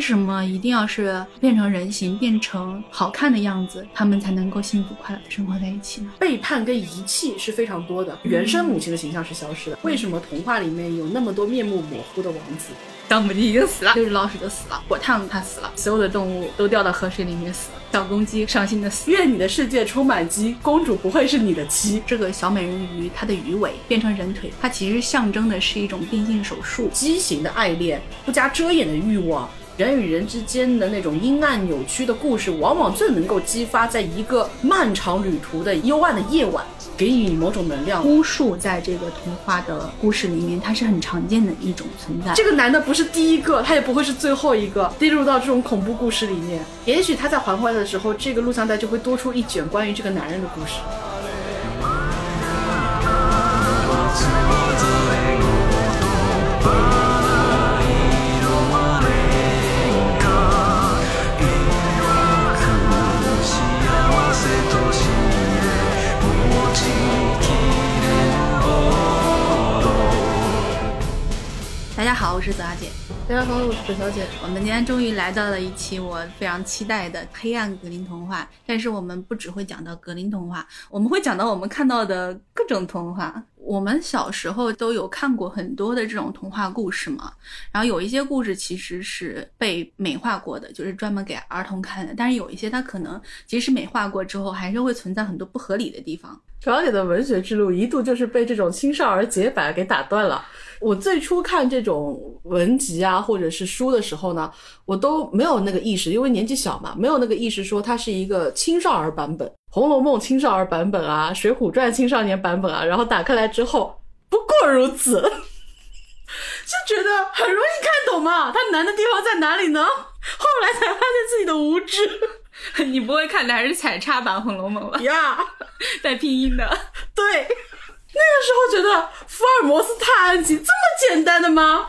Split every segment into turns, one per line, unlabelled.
为什么一定要是变成人形、变成好看的样子，他们才能够幸福快乐的生活在一起呢？
背叛跟遗弃是非常多的，原生母亲的形象是消失的。为什么童话里面有那么多面目模糊的王子？
小母鸡已经死了，六只老鼠都死了，火烫它死了，所有的动物都掉到河水里面死了，小公鸡伤心的死。
愿你的世界充满鸡，公主不会是你的妻。
这个小美人鱼，它的鱼尾变成人腿，它其实象征的是一种变性手术，
畸形的爱恋，不加遮掩的欲望。人与人之间的那种阴暗扭曲的故事，往往最能够激发在一个漫长旅途的幽暗的夜晚，给予你某种能量。
巫术在这个童话的故事里面，它是很常见的一种存在。
这个男的不是第一个，他也不会是最后一个跌入到这种恐怖故事里面。也许他在还回来的时候，这个录像带就会多出一卷关于这个男人的故事。
家好，我是泽阿姐。
大家好，我是左小姐。
我们今天终于来到了一期我非常期待的黑暗格林童话。但是我们不只会讲到格林童话，我们会讲到我们看到的各种童话。我们小时候都有看过很多的这种童话故事嘛，然后有一些故事其实是被美化过的，就是专门给儿童看的。但是有一些它可能即使美化过之后，还是会存在很多不合理的地方。
小姐的文学之路一度就是被这种青少儿洁白给打断了。我最初看这种文集啊，或者是书的时候呢，我都没有那个意识，因为年纪小嘛，没有那个意识说它是一个青少儿版本，《红楼梦》青少儿版本啊，《水浒传》青少年版本啊。然后打开来之后，不过如此，就觉得很容易看懂嘛。它难的地方在哪里呢？后来才发现自己的无知。
你不会看的还是彩插版《红楼梦》吧？
呀，
带拼音的，
对。那个时候觉得福尔摩斯探案集这么简单的吗？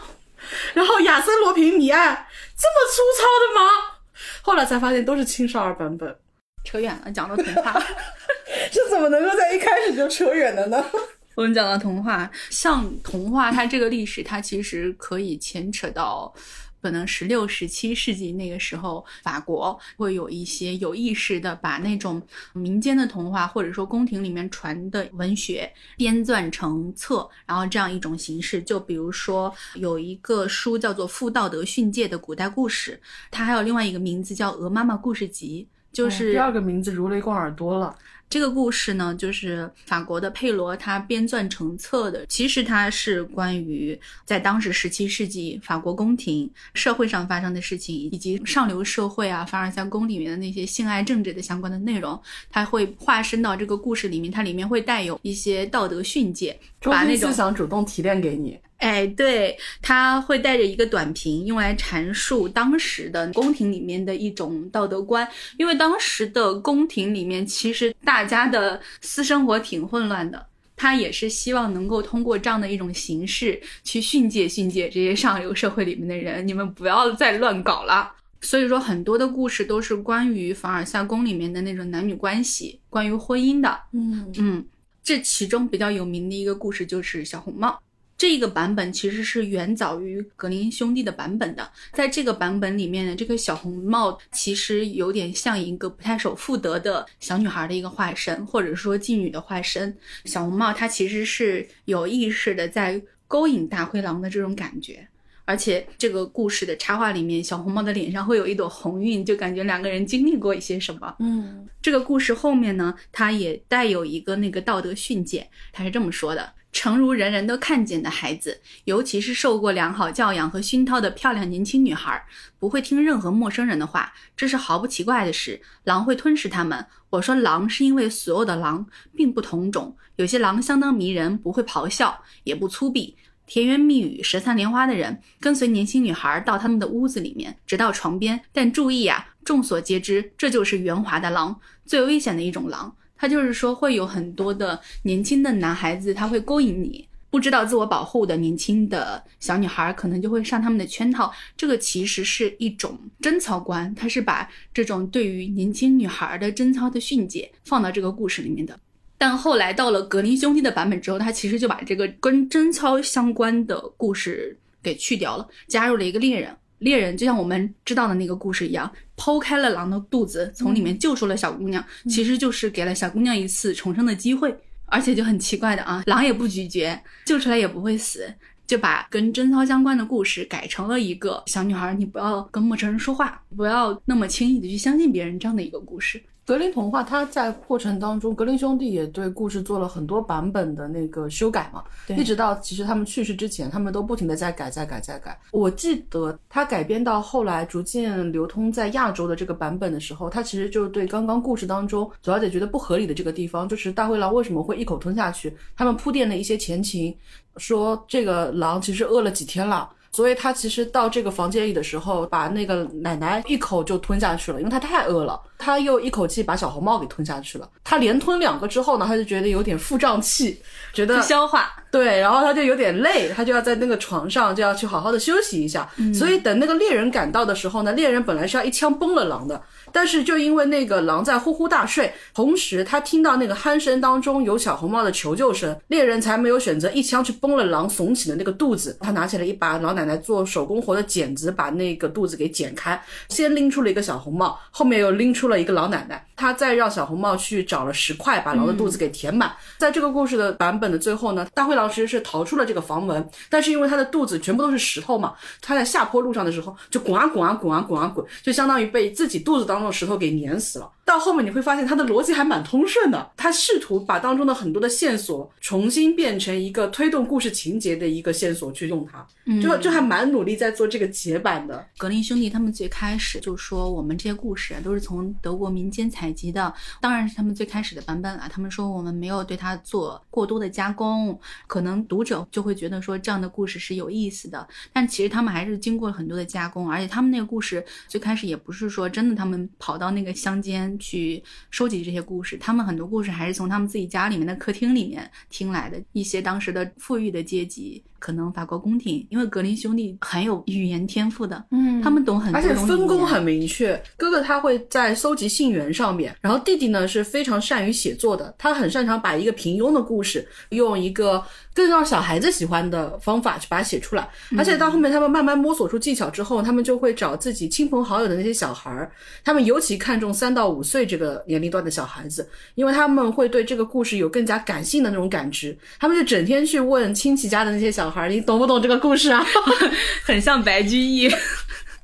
然后亚森罗平谜案这么粗糙的吗？后来才发现都是青少儿版本。
扯远了，讲到童话，
这怎么能够在一开始就扯远了呢？
我们讲到童话，像童话，它这个历史，它其实可以牵扯到。可能十六、十七世纪那个时候，法国会有一些有意识的把那种民间的童话，或者说宫廷里面传的文学编撰成册，然后这样一种形式。就比如说有一个书叫做《傅道德训诫的古代故事》，它还有另外一个名字叫《鹅妈妈故事集》，就是
第二个名字如雷贯耳多了。
这个故事呢，就是法国的佩罗他编撰成册的。其实它是关于在当时十七世纪法国宫廷社会上发生的事情，以及上流社会啊凡尔赛宫里面的那些性爱政治的相关的内容，它会化身到这个故事里面。它里面会带有一些道德训诫，把那种
思想主动提炼给你。
哎，对，他会带着一个短评，用来阐述当时的宫廷里面的一种道德观。因为当时的宫廷里面，其实大家的私生活挺混乱的。他也是希望能够通过这样的一种形式去训诫训诫这些上流社会里面的人，你们不要再乱搞了。所以说，很多的故事都是关于凡尔赛宫里面的那种男女关系，关于婚姻的。
嗯
嗯，这其中比较有名的一个故事就是小红帽。这个版本其实是远早于格林兄弟的版本的。在这个版本里面呢，这个小红帽其实有点像一个不太守妇德的小女孩的一个化身，或者说妓女的化身。小红帽她其实是有意识的在勾引大灰狼的这种感觉，而且这个故事的插画里面，小红帽的脸上会有一朵红晕，就感觉两个人经历过一些什么。
嗯，
这个故事后面呢，它也带有一个那个道德训诫，它是这么说的。诚如人人都看见的孩子，尤其是受过良好教养和熏陶的漂亮年轻女孩，不会听任何陌生人的话，这是毫不奇怪的事。狼会吞噬他们。我说狼是因为所有的狼并不同种，有些狼相当迷人，不会咆哮，也不粗鄙，甜言蜜语、舌灿莲花的人，跟随年轻女孩到他们的屋子里面，直到床边。但注意啊，众所皆知，这就是圆滑的狼，最危险的一种狼。他就是说，会有很多的年轻的男孩子，他会勾引你，不知道自我保护的年轻的小女孩，可能就会上他们的圈套。这个其实是一种贞操观，他是把这种对于年轻女孩的贞操的训诫放到这个故事里面的。但后来到了格林兄弟的版本之后，他其实就把这个跟贞操相关的故事给去掉了，加入了一个猎人。猎人就像我们知道的那个故事一样，剖开了狼的肚子，从里面救出了小姑娘，其实就是给了小姑娘一次重生的机会。而且就很奇怪的啊，狼也不咀嚼，救出来也不会死，就把跟贞操相关的故事改成了一个小女孩，你不要跟陌生人说话，不要那么轻易的去相信别人这样的一个故事。
格林童话，它在过程当中，格林兄弟也对故事做了很多版本的那个修改嘛，一直到其实他们去世之前，他们都不停的在改、在改、在改。我记得他改编到后来逐渐流通在亚洲的这个版本的时候，他其实就对刚刚故事当中左小姐觉得不合理的这个地方，就是大灰狼为什么会一口吞下去，他们铺垫的一些前情，说这个狼其实饿了几天了。所以他其实到这个房间里的时候，把那个奶奶一口就吞下去了，因为他太饿了。他又一口气把小红帽给吞下去了。他连吞两个之后呢，他就觉得有点腹胀气，觉得
消化
对，然后他就有点累，他就要在那个床上就要去好好的休息一下。所以等那个猎人赶到的时候呢，猎人本来是要一枪崩了狼的。但是就因为那个狼在呼呼大睡，同时他听到那个鼾声当中有小红帽的求救声，猎人才没有选择一枪去崩了狼耸起的那个肚子。他拿起了一把老奶奶做手工活的剪子，把那个肚子给剪开，先拎出了一个小红帽，后面又拎出了一个老奶奶。他再让小红帽去找了石块，把狼的肚子给填满。在这个故事的版本的最后呢，大灰狼其实是逃出了这个房门，但是因为他的肚子全部都是石头嘛，他在下坡路上的时候就滚啊滚啊滚啊滚啊滚，就相当于被自己肚子当中的石头给碾死了。到后面你会发现他的逻辑还蛮通顺的，他试图把当中的很多的线索重新变成一个推动故事情节的一个线索去用它，就就还蛮努力在做这个解版的。
格林兄弟他们最开始就说我们这些故事都是从德国民间采集的，当然是他们最开始的版本了。他们说我们没有对它做过多的加工，可能读者就会觉得说这样的故事是有意思的，但其实他们还是经过了很多的加工，而且他们那个故事最开始也不是说真的，他们跑到那个乡间。去收集这些故事，他们很多故事还是从他们自己家里面的客厅里面听来的。一些当时的富裕的阶级，可能法国宫廷，因为格林兄弟很有语言天赋的，嗯，他们懂很多，
而且分工很明确。哥哥他会在搜集信源上面，然后弟弟呢是非常善于写作的，他很擅长把一个平庸的故事用一个。更让小孩子喜欢的方法去把它写出来，而且到后面他们慢慢摸索出技巧之后，他们就会找自己亲朋好友的那些小孩儿，他们尤其看重三到五岁这个年龄段的小孩子，因为他们会对这个故事有更加感性的那种感知，他们就整天去问亲戚家的那些小孩儿，你懂不懂这个故事啊？
很像白居易，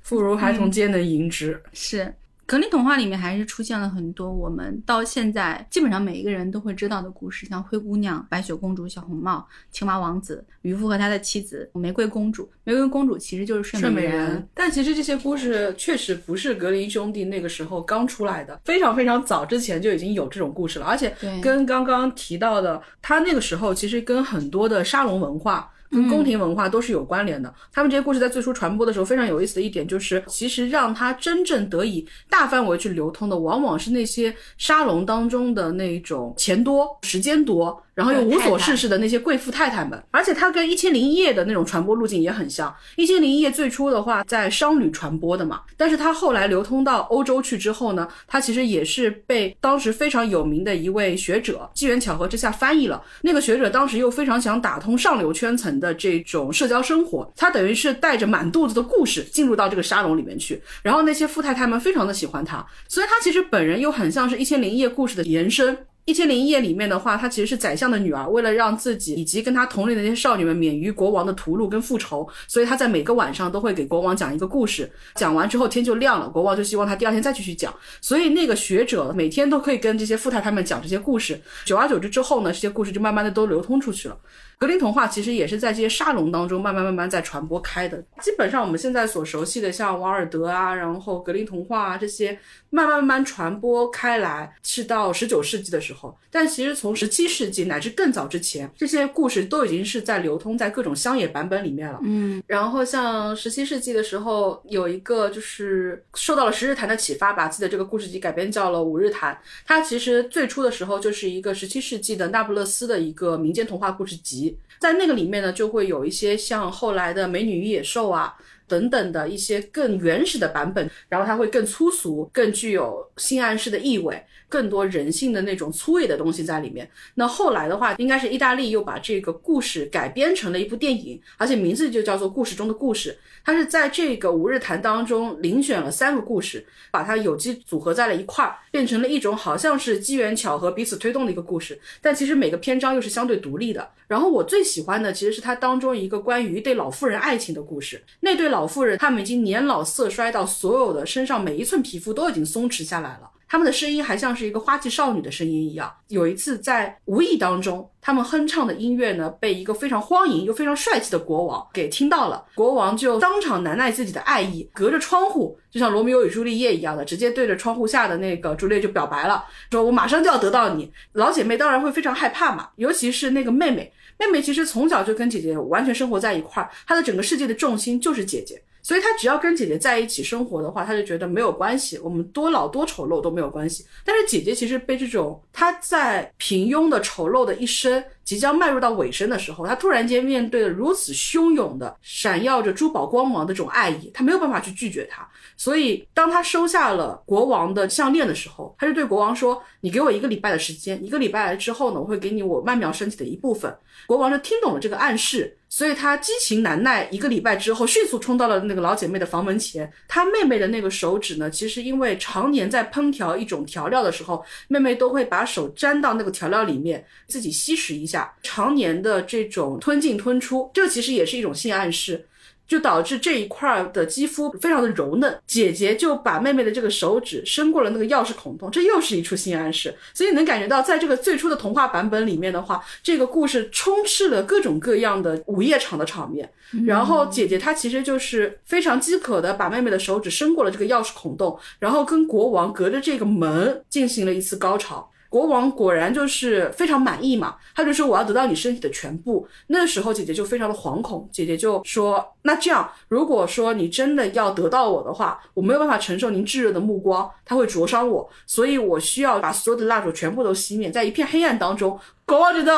妇孺孩童皆能吟之，
是。格林童话里面还是出现了很多我们到现在基本上每一个人都会知道的故事，像灰姑娘、白雪公主、小红帽、青蛙王子、渔夫和他的妻子、玫瑰公主。玫瑰公主其实就是睡美人。
但其实这些故事确实不是格林兄弟那个时候刚出来的，非常非常早之前就已经有这种故事了。而且跟刚刚提到的，他那个时候其实跟很多的沙龙文化。跟宫廷文化都是有关联的。他们这些故事在最初传播的时候，非常有意思的一点就是，其实让它真正得以大范围去流通的，往往是那些沙龙当中的那种钱多、时间多。然后又无所事事的那些贵妇太太们，而且它跟《一千零一夜》的那种传播路径也很像。《一千零一夜》最初的话在商旅传播的嘛，但是它后来流通到欧洲去之后呢，它其实也是被当时非常有名的一位学者机缘巧合之下翻译了。那个学者当时又非常想打通上流圈层的这种社交生活，他等于是带着满肚子的故事进入到这个沙龙里面去，然后那些富太太们非常的喜欢他，所以他其实本人又很像是一千零一夜故事的延伸。一千零一夜里面的话，她其实是宰相的女儿，为了让自己以及跟她同龄的那些少女们免于国王的屠戮跟复仇，所以她在每个晚上都会给国王讲一个故事。讲完之后天就亮了，国王就希望他第二天再继续讲。所以那个学者每天都可以跟这些富太太们讲这些故事。久而久之之后呢，这些故事就慢慢的都流通出去了。格林童话其实也是在这些沙龙当中慢慢慢慢在传播开的。基本上我们现在所熟悉的像瓦尔德啊，然后格林童话啊这些，慢慢慢慢传播开来是到十九世纪的时候。但其实从十七世纪乃至更早之前，这些故事都已经是在流通在各种乡野版本里面了。嗯，然后像十七世纪的时候，有一个就是受到了十日谈的启发，把自己的这个故事集改编叫了五日谈。它其实最初的时候就是一个十七世纪的那不勒斯的一个民间童话故事集。在那个里面呢，就会有一些像后来的《美女与野兽》啊，等等的一些更原始的版本，然后它会更粗俗，更具有性暗示的意味。更多人性的那种粗野的东西在里面。那后来的话，应该是意大利又把这个故事改编成了一部电影，而且名字就叫做《故事中的故事》。它是在这个五日谈当中遴选了三个故事，把它有机组合在了一块儿，变成了一种好像是机缘巧合彼此推动的一个故事。但其实每个篇章又是相对独立的。然后我最喜欢的其实是它当中一个关于一对老妇人爱情的故事。那对老妇人，他们已经年老色衰到所有的身上每一寸皮肤都已经松弛下来了。他们的声音还像是一个花季少女的声音一样。有一次在无意当中，他们哼唱的音乐呢，被一个非常荒淫又非常帅气的国王给听到了。国王就当场难耐自己的爱意，隔着窗户，就像罗密欧与朱丽叶一样的，直接对着窗户下的那个朱丽叶就表白了，说我马上就要得到你。老姐妹当然会非常害怕嘛，尤其是那个妹妹。妹妹其实从小就跟姐姐完全生活在一块儿，她的整个世界的重心就是姐姐。所以他只要跟姐姐在一起生活的话，他就觉得没有关系，我们多老多丑陋都没有关系。但是姐姐其实被这种她在平庸的丑陋的一生即将迈入到尾声的时候，她突然间面对了如此汹涌的、闪耀着珠宝光芒的这种爱意，她没有办法去拒绝他。所以当他收下了国王的项链的时候，他就对国王说：“你给我一个礼拜的时间，一个礼拜之后呢，我会给你我曼妙身体的一部分。”国王就听懂了这个暗示。所以他激情难耐，一个礼拜之后迅速冲到了那个老姐妹的房门前。他妹妹的那个手指呢，其实因为常年在烹调一种调料的时候，妹妹都会把手粘到那个调料里面，自己吸食一下。常年的这种吞进吞出，这其实也是一种性暗示。就导致这一块的肌肤非常的柔嫩，姐姐就把妹妹的这个手指伸过了那个钥匙孔洞，这又是一处性暗示。所以能感觉到，在这个最初的童话版本里面的话，这个故事充斥了各种各样的午夜场的场面。然后姐姐她其实就是非常饥渴的把妹妹的手指伸过了这个钥匙孔洞，然后跟国王隔着这个门进行了一次高潮。国王果然就是非常满意嘛，他就说我要得到你身体的全部。那时候姐姐就非常的惶恐，姐姐就说：“那这样，如果说你真的要得到我的话，我没有办法承受您炙热的目光，它会灼伤我，所以我需要把所有的蜡烛全部都熄灭，在一片黑暗当中。”国王觉得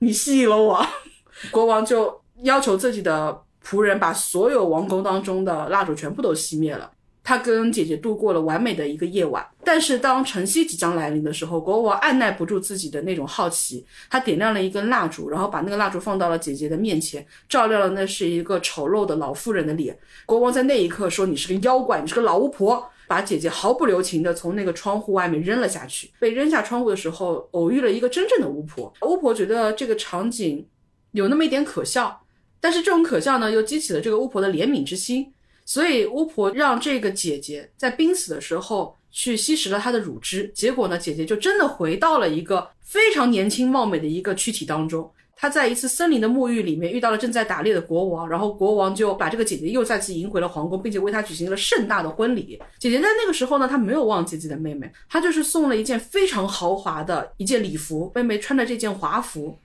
你吸引了我，国王就要求自己的仆人把所有王宫当中的蜡烛全部都熄灭了。他跟姐姐度过了完美的一个夜晚，但是当晨曦即将来临的时候，国王按耐不住自己的那种好奇，他点亮了一根蜡烛，然后把那个蜡烛放到了姐姐的面前，照亮了那是一个丑陋的老妇人的脸。国王在那一刻说：“你是个妖怪，你是个老巫婆。”把姐姐毫不留情的从那个窗户外面扔了下去。被扔下窗户的时候，偶遇了一个真正的巫婆。巫婆觉得这个场景有那么一点可笑，但是这种可笑呢，又激起了这个巫婆的怜悯之心。所以巫婆让这个姐姐在濒死的时候去吸食了她的乳汁，结果呢，姐姐就真的回到了一个非常年轻貌美的一个躯体当中。她在一次森林的沐浴里面遇到了正在打猎的国王，然后国王就把这个姐姐又再次迎回了皇宫，并且为她举行了盛大的婚礼。姐姐在那个时候呢，她没有忘记自己的妹妹，她就是送了一件非常豪华的一件礼服，妹妹穿着这件华服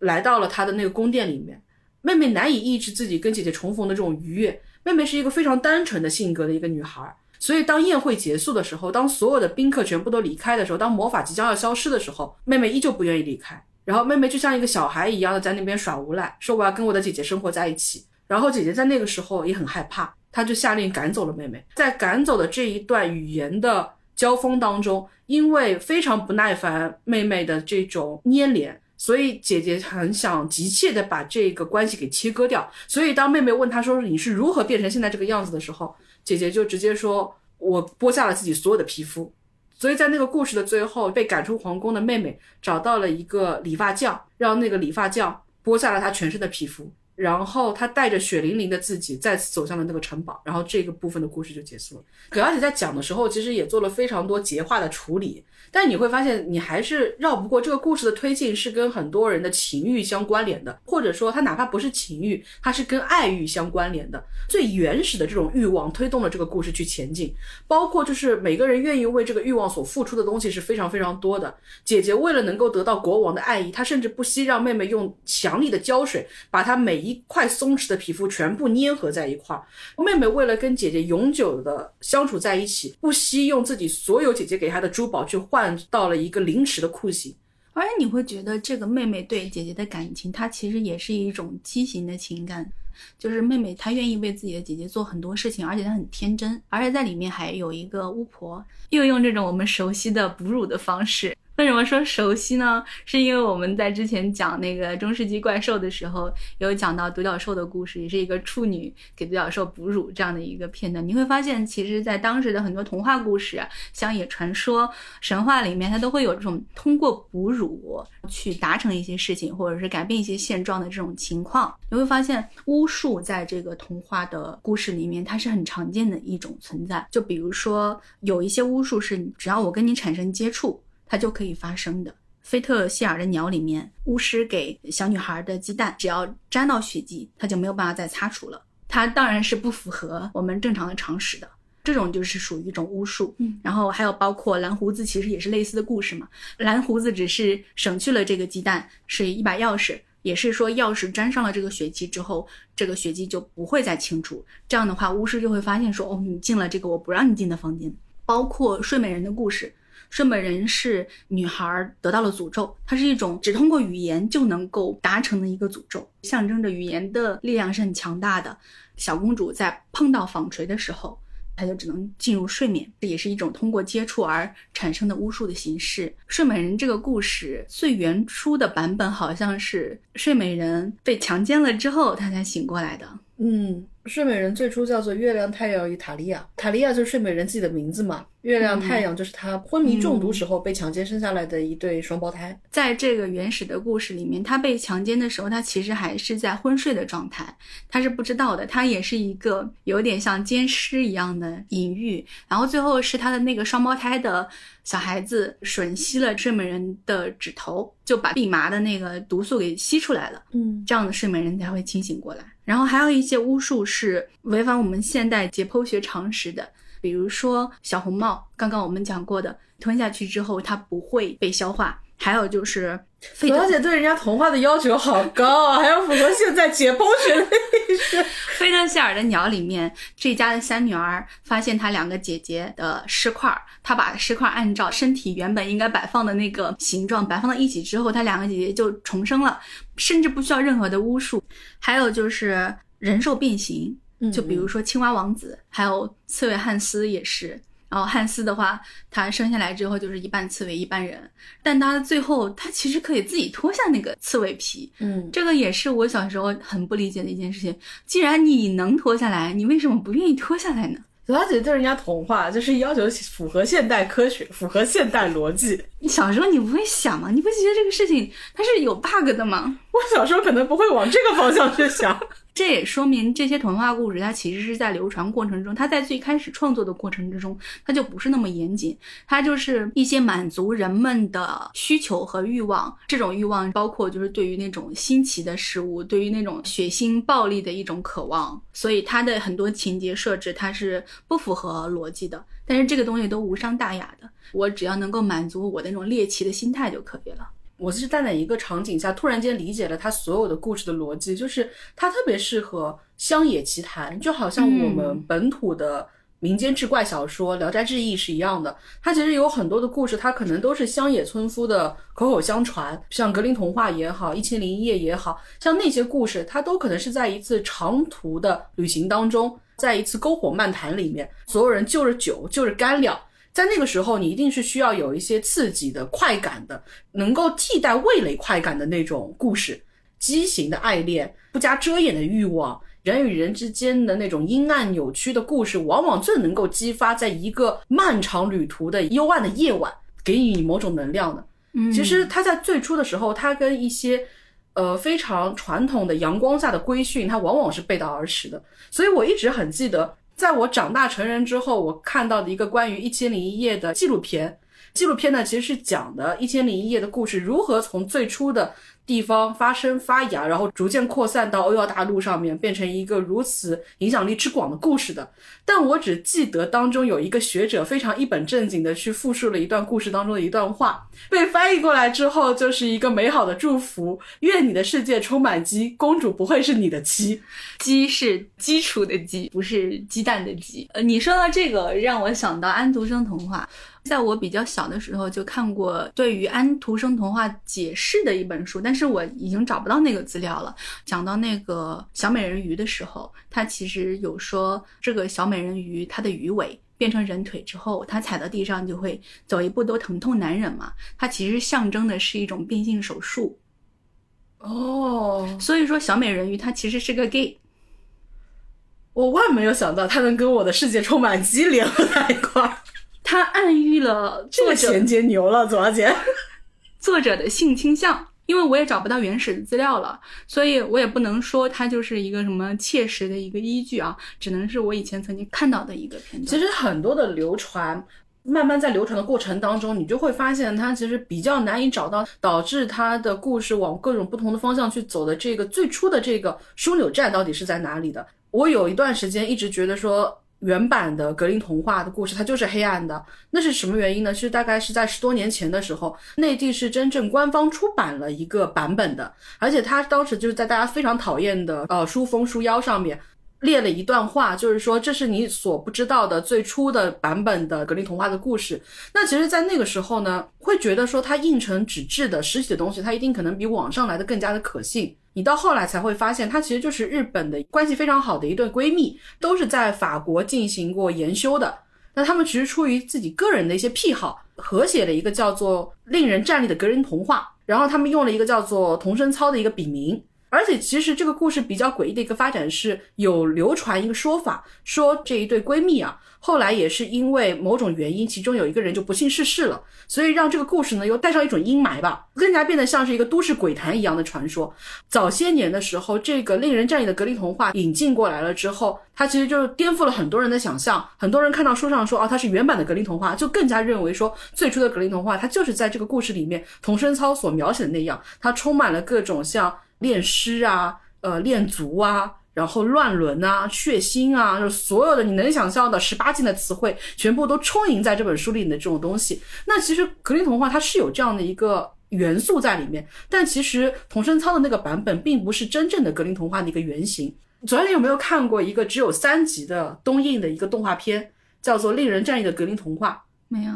来到了她的那个宫殿里面，妹妹难以抑制自己跟姐姐重逢的这种愉悦。妹妹是一个非常单纯的性格的一个女孩，所以当宴会结束的时候，当所有的宾客全部都离开的时候，当魔法即将要消失的时候，妹妹依旧不愿意离开。然后妹妹就像一个小孩一样的在那边耍无赖，说我要跟我的姐姐生活在一起。然后姐姐在那个时候也很害怕，她就下令赶走了妹妹。在赶走的这一段语言的交锋当中，因为非常不耐烦妹妹的这种粘连。所以姐姐很想急切的把这个关系给切割掉。所以当妹妹问她说你是如何变成现在这个样子的时候，姐姐就直接说：“我剥下了自己所有的皮肤。”所以在那个故事的最后，被赶出皇宫的妹妹找到了一个理发匠，让那个理发匠剥下了她全身的皮肤，然后她带着血淋淋的自己再次走向了那个城堡，然后这个部分的故事就结束了。葛小姐在讲的时候，其实也做了非常多节化的处理。但你会发现，你还是绕不过这个故事的推进，是跟很多人的情欲相关联的，或者说它哪怕不是情欲，它是跟爱欲相关联的。最原始的这种欲望推动了这个故事去前进，包括就是每个人愿意为这个欲望所付出的东西是非常非常多的。姐姐为了能够得到国王的爱意，她甚至不惜让妹妹用强力的胶水把她每一一块松弛的皮肤全部粘合在一块儿。妹妹为了跟姐姐永久的相处在一起，不惜用自己所有姐姐给她的珠宝去换。到了一个临时的酷刑，
而且你会觉得这个妹妹对姐姐的感情，她其实也是一种畸形的情感。就是妹妹她愿意为自己的姐姐做很多事情，而且她很天真，而且在里面还有一个巫婆，又用这种我们熟悉的哺乳的方式。为什么说熟悉呢？是因为我们在之前讲那个中世纪怪兽的时候，有讲到独角兽的故事，也是一个处女给独角兽哺乳这样的一个片段。你会发现，其实，在当时的很多童话故事、乡野传说、神话里面，它都会有这种通过哺乳去达成一些事情，或者是改变一些现状的这种情况。你会发现，巫术在这个童话的故事里面，它是很常见的一种存在。就比如说，有一些巫术是，只要我跟你产生接触。它就可以发生的。菲特希尔的鸟里面，巫师给小女孩的鸡蛋，只要沾到血迹，它就没有办法再擦除了。它当然是不符合我们正常的常识的。这种就是属于一种巫术。嗯，然后还有包括蓝胡子，其实也是类似的故事嘛。蓝胡子只是省去了这个鸡蛋，是一把钥匙，也是说钥匙沾上了这个血迹之后，这个血迹就不会再清除。这样的话，巫师就会发现说，哦，你进了这个我不让你进的房间。包括睡美人的故事。睡美人是女孩得到了诅咒，它是一种只通过语言就能够达成的一个诅咒，象征着语言的力量是很强大的。小公主在碰到纺锤的时候，她就只能进入睡眠，这也是一种通过接触而产生的巫术的形式。睡美人这个故事最原初的版本好像是睡美人被强奸了之后，她才醒过来的。
嗯。睡美人最初叫做月亮太阳与塔利亚，塔利亚就是睡美人自己的名字嘛。月亮太阳就是她昏迷中毒时候被强奸生下来的一对双胞胎。
在这个原始的故事里面，她被强奸的时候，她其实还是在昏睡的状态，她是不知道的。她也是一个有点像奸尸一样的隐喻。然后最后是她的那个双胞胎的小孩子吮吸了睡美人的指头，就把蓖麻的那个毒素给吸出来了。
嗯，
这样的睡美人才会清醒过来。然后还有一些巫术是违反我们现代解剖学常识的，比如说小红帽，刚刚我们讲过的，吞下去之后它不会被消化。还有就是，
小姐对人家童话的要求好高啊，还要符合现在解剖学的意识。
菲特希尔的鸟里面，这家的三女儿发现她两个姐姐的尸块，她把尸块按照身体原本应该摆放的那个形状摆放到一起之后，她两个姐姐就重生了，甚至不需要任何的巫术。还有就是人兽变形，就比如说青蛙王子，还有刺猬汉斯也是。然后汉斯的话，他生下来之后就是一半刺猬一半人，但他最后他其实可以自己脱下那个刺猬皮，
嗯，
这个也是我小时候很不理解的一件事情。既然你能脱下来，你为什么不愿意脱下来呢？
小姐对人家童话就是要求符合现代科学，符合现代逻辑。
你 小时候你不会想吗？你不觉得这个事情它是有 bug 的吗？
我小时候可能不会往这个方向去想。
这也说明这些童话故事，它其实是在流传过程中，它在最开始创作的过程之中，它就不是那么严谨，它就是一些满足人们的需求和欲望。这种欲望包括就是对于那种新奇的事物，对于那种血腥暴力的一种渴望。所以它的很多情节设置，它是不符合逻辑的。但是这个东西都无伤大雅的，我只要能够满足我的那种猎奇的心态就可以了。
我是在哪一个场景下突然间理解了他所有的故事的逻辑，就是它特别适合乡野奇谈，就好像我们本土的民间志怪小说《聊斋志异》是一样的。它其实有很多的故事，它可能都是乡野村夫的口口相传，像格林童话也好，《一千零一夜》也好像那些故事，它都可能是在一次长途的旅行当中，在一次篝火漫谈里面，所有人就着酒，就着干粮。在那个时候，你一定是需要有一些刺激的、快感的，能够替代味蕾快感的那种故事，畸形的爱恋、不加遮掩的欲望、人与人之间的那种阴暗扭曲的故事，往往最能够激发在一个漫长旅途的幽暗的夜晚，给予你某种能量的。
嗯，
其实他在最初的时候，他跟一些呃非常传统的阳光下的规训，他往往是背道而驰的。所以我一直很记得。在我长大成人之后，我看到的一个关于《一千零一夜》的纪录片。纪录片呢，其实是讲的《一千零一夜》的故事如何从最初的地方发生发芽，然后逐渐扩散到欧亚大陆上面，变成一个如此影响力之广的故事的。但我只记得当中有一个学者非常一本正经的去复述了一段故事当中的一段话，被翻译过来之后就是一个美好的祝福：愿你的世界充满鸡，公主不会是你的妻。
鸡是基础的鸡，不是鸡蛋的鸡。呃，你说到这个，让我想到安徒生童话。在我比较小的时候就看过对于安徒生童话解释的一本书，但是我已经找不到那个资料了。讲到那个小美人鱼的时候，它其实有说这个小美人鱼它的鱼尾变成人腿之后，它踩到地上就会走一步都疼痛难忍嘛。它其实象征的是一种变性手术。
哦，
所以说小美人鱼它其实是个 gay。
我万没有想到它能跟我的世界充满鸡联合在一块儿。
它暗喻了
这个衔接牛了，左小姐。
作者的性倾向，因为我也找不到原始的资料了，所以我也不能说它就是一个什么切实的一个依据啊，只能是我以前曾经看到的一个片段。
其实很多的流传，慢慢在流传的过程当中，你就会发现它其实比较难以找到导致它的故事往各种不同的方向去走的这个最初的这个枢纽站到底是在哪里的。我有一段时间一直觉得说。原版的格林童话的故事，它就是黑暗的。那是什么原因呢？是大概是在十多年前的时候，内地是真正官方出版了一个版本的，而且它当时就是在大家非常讨厌的呃书封书腰上面列了一段话，就是说这是你所不知道的最初的版本的格林童话的故事。那其实，在那个时候呢，会觉得说它印成纸质的实体的东西，它一定可能比网上来的更加的可信。你到后来才会发现，它其实就是日本的关系非常好的一对闺蜜，都是在法国进行过研修的。那他们其实出于自己个人的一些癖好，合写了一个叫做《令人站立的格林童话》，然后他们用了一个叫做童声操的一个笔名。而且其实这个故事比较诡异的一个发展是，有流传一个说法，说这一对闺蜜啊。后来也是因为某种原因，其中有一个人就不幸逝世了，所以让这个故事呢又带上一种阴霾吧，更加变得像是一个都市鬼谈一样的传说。早些年的时候，这个令人战栗的格林童话引进过来了之后，它其实就颠覆了很多人的想象。很多人看到书上说哦，它是原版的格林童话，就更加认为说最初的格林童话它就是在这个故事里面童声操所描写的那样，它充满了各种像恋尸啊、呃恋足啊。然后乱伦啊，血腥啊，就所有的你能想象的十八禁的词汇，全部都充盈在这本书里的这种东西。那其实格林童话它是有这样的一个元素在里面，但其实童声操的那个版本并不是真正的格林童话的一个原型。昨天有没有看过一个只有三集的东映的一个动画片，叫做《令人战役的格林童话》？
没有，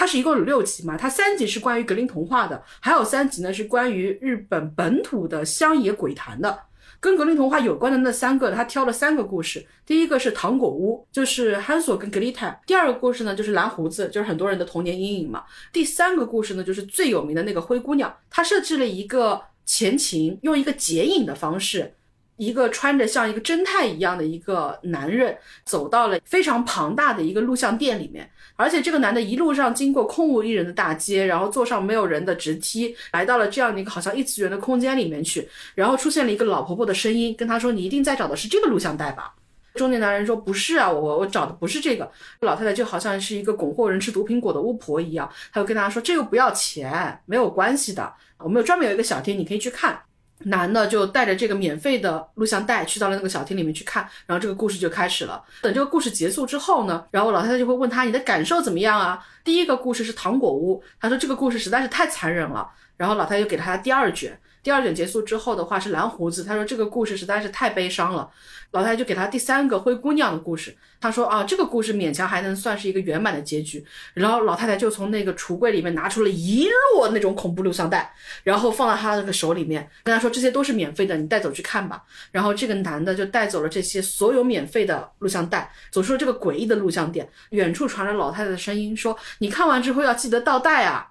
它是一共有六集嘛，它三集是关于格林童话的，还有三集呢是关于日本本土的乡野鬼谈的。跟格林童话有关的那三个，他挑了三个故事。第一个是糖果屋，就是汉索跟格丽泰。第二个故事呢，就是蓝胡子，就是很多人的童年阴影嘛。第三个故事呢，就是最有名的那个灰姑娘。他设置了一个前情，用一个剪影的方式。一个穿着像一个侦探一样的一个男人走到了非常庞大的一个录像店里面，而且这个男的一路上经过空无一人的大街，然后坐上没有人的直梯，来到了这样的一个好像异次元的空间里面去，然后出现了一个老婆婆的声音跟他说：“你一定在找的是这个录像带吧？”中年男人说：“不是啊，我我找的不是这个。”老太太就好像是一个拱货人吃毒苹果的巫婆一样，他就跟大家说：“这个不要钱，没有关系的，我们有专门有一个小厅，你可以去看。”男的就带着这个免费的录像带去到了那个小厅里面去看，然后这个故事就开始了。等这个故事结束之后呢，然后老太太就会问他你的感受怎么样啊？第一个故事是糖果屋，他说这个故事实在是太残忍了。然后老太太就给了他第二卷，第二卷结束之后的话是蓝胡子，他说这个故事实在是太悲伤了。老太太就给他第三个灰姑娘的故事，他说啊，这个故事勉强还能算是一个圆满的结局。然后老太太就从那个橱柜里面拿出了一摞那种恐怖录像带，然后放到他那个手里面，跟他说这些都是免费的，你带走去看吧。然后这个男的就带走了这些所有免费的录像带，走出了这个诡异的录像店。远处传来老太太的声音说：“你看完之后要记得倒带啊。”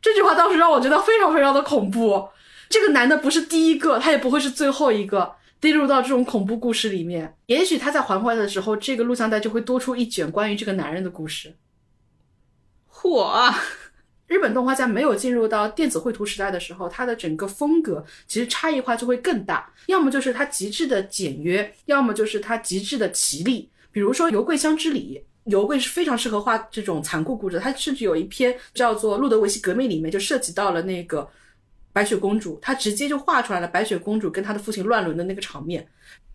这句话当时让我觉得非常非常的恐怖。这个男的不是第一个，他也不会是最后一个。跌入到这种恐怖故事里面，也许他在还回来的时候，这个录像带就会多出一卷关于这个男人的故事。
嚯！
日本动画在没有进入到电子绘图时代的时候，它的整个风格其实差异化就会更大，要么就是它极致的简约，要么就是它极致的奇丽。比如说《油桂香之礼》，油桂是非常适合画这种残酷故事，它甚至有一篇叫做《路德维希革命》里面就涉及到了那个。白雪公主，她直接就画出来了白雪公主跟她的父亲乱伦的那个场面。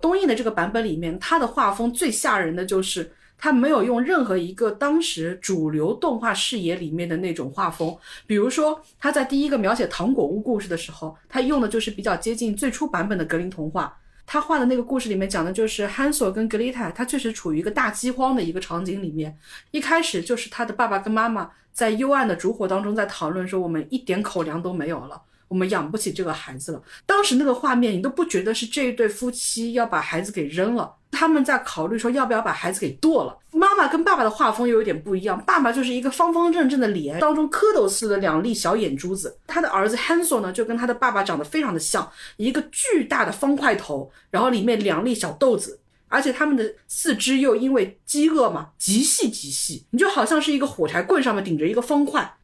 东映的这个版本里面，它的画风最吓人的就是她没有用任何一个当时主流动画视野里面的那种画风。比如说，他在第一个描写糖果屋故事的时候，他用的就是比较接近最初版本的格林童话。他画的那个故事里面讲的就是汉索跟格丽塔，他确实处于一个大饥荒的一个场景里面。一开始就是他的爸爸跟妈妈在幽暗的烛火当中在讨论说，我们一点口粮都没有了。我们养不起这个孩子了。当时那个画面，你都不觉得是这一对夫妻要把孩子给扔了，他们在考虑说要不要把孩子给剁了。妈妈跟爸爸的画风又有点不一样，爸爸就是一个方方正正的脸，当中蝌蚪似的两粒小眼珠子。他的儿子 Hansel 呢，就跟他的爸爸长得非常的像，一个巨大的方块头，然后里面两粒小豆子，而且他们的四肢又因为饥饿嘛，极细极细，你就好像是一个火柴棍上面顶着一个方块。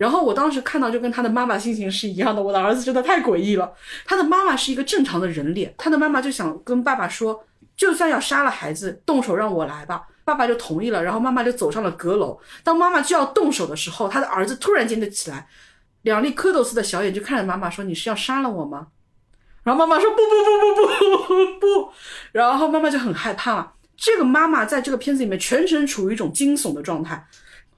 然后我当时看到就跟他的妈妈心情是一样的，我的儿子真的太诡异了。他的妈妈是一个正常的人脸，他的妈妈就想跟爸爸说，就算要杀了孩子，动手让我来吧。爸爸就同意了，然后妈妈就走上了阁楼。当妈妈就要动手的时候，他的儿子突然间就起来，两粒蝌蚪似的小眼就看着妈妈说：“你是要杀了我吗？”然后妈妈说：“不不不不不不。”然后妈妈就很害怕。这个妈妈在这个片子里面全程处于一种惊悚的状态。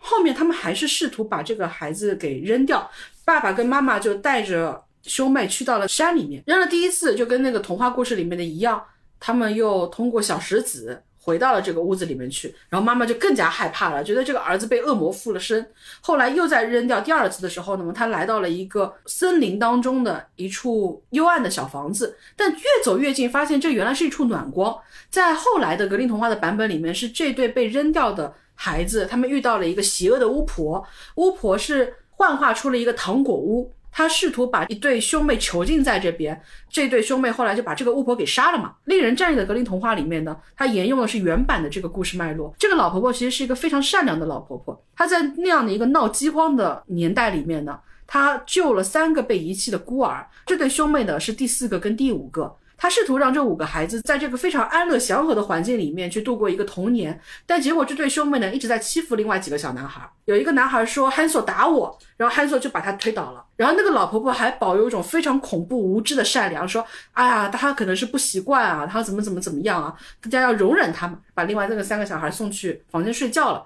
后面他们还是试图把这个孩子给扔掉，爸爸跟妈妈就带着兄妹去到了山里面，扔了第一次就跟那个童话故事里面的一样，他们又通过小石子回到了这个屋子里面去，然后妈妈就更加害怕了，觉得这个儿子被恶魔附了身。后来又在扔掉第二次的时候，那么他来到了一个森林当中的一处幽暗的小房子，但越走越近，发现这原来是一处暖光。在后来的格林童话的版本里面，是这对被扔掉的。孩子，他们遇到了一个邪恶的巫婆，巫婆是幻化出了一个糖果屋，她试图把一对兄妹囚禁在这边，这对兄妹后来就把这个巫婆给杀了嘛。令人战栗的格林童话里面呢，它沿用的是原版的这个故事脉络。这个老婆婆其实是一个非常善良的老婆婆，她在那样的一个闹饥荒的年代里面呢，她救了三个被遗弃的孤儿，这对兄妹呢是第四个跟第五个。他试图让这五个孩子在这个非常安乐祥和的环境里面去度过一个童年，但结果这对兄妹呢一直在欺负另外几个小男孩。有一个男孩说：“汉索打我。”然后汉索就把他推倒了。然后那个老婆婆还保有一种非常恐怖无知的善良，说：“哎呀，他可能是不习惯啊，他怎么怎么怎么样啊，大家要容忍他嘛。”把另外那个三个小孩送去房间睡觉了。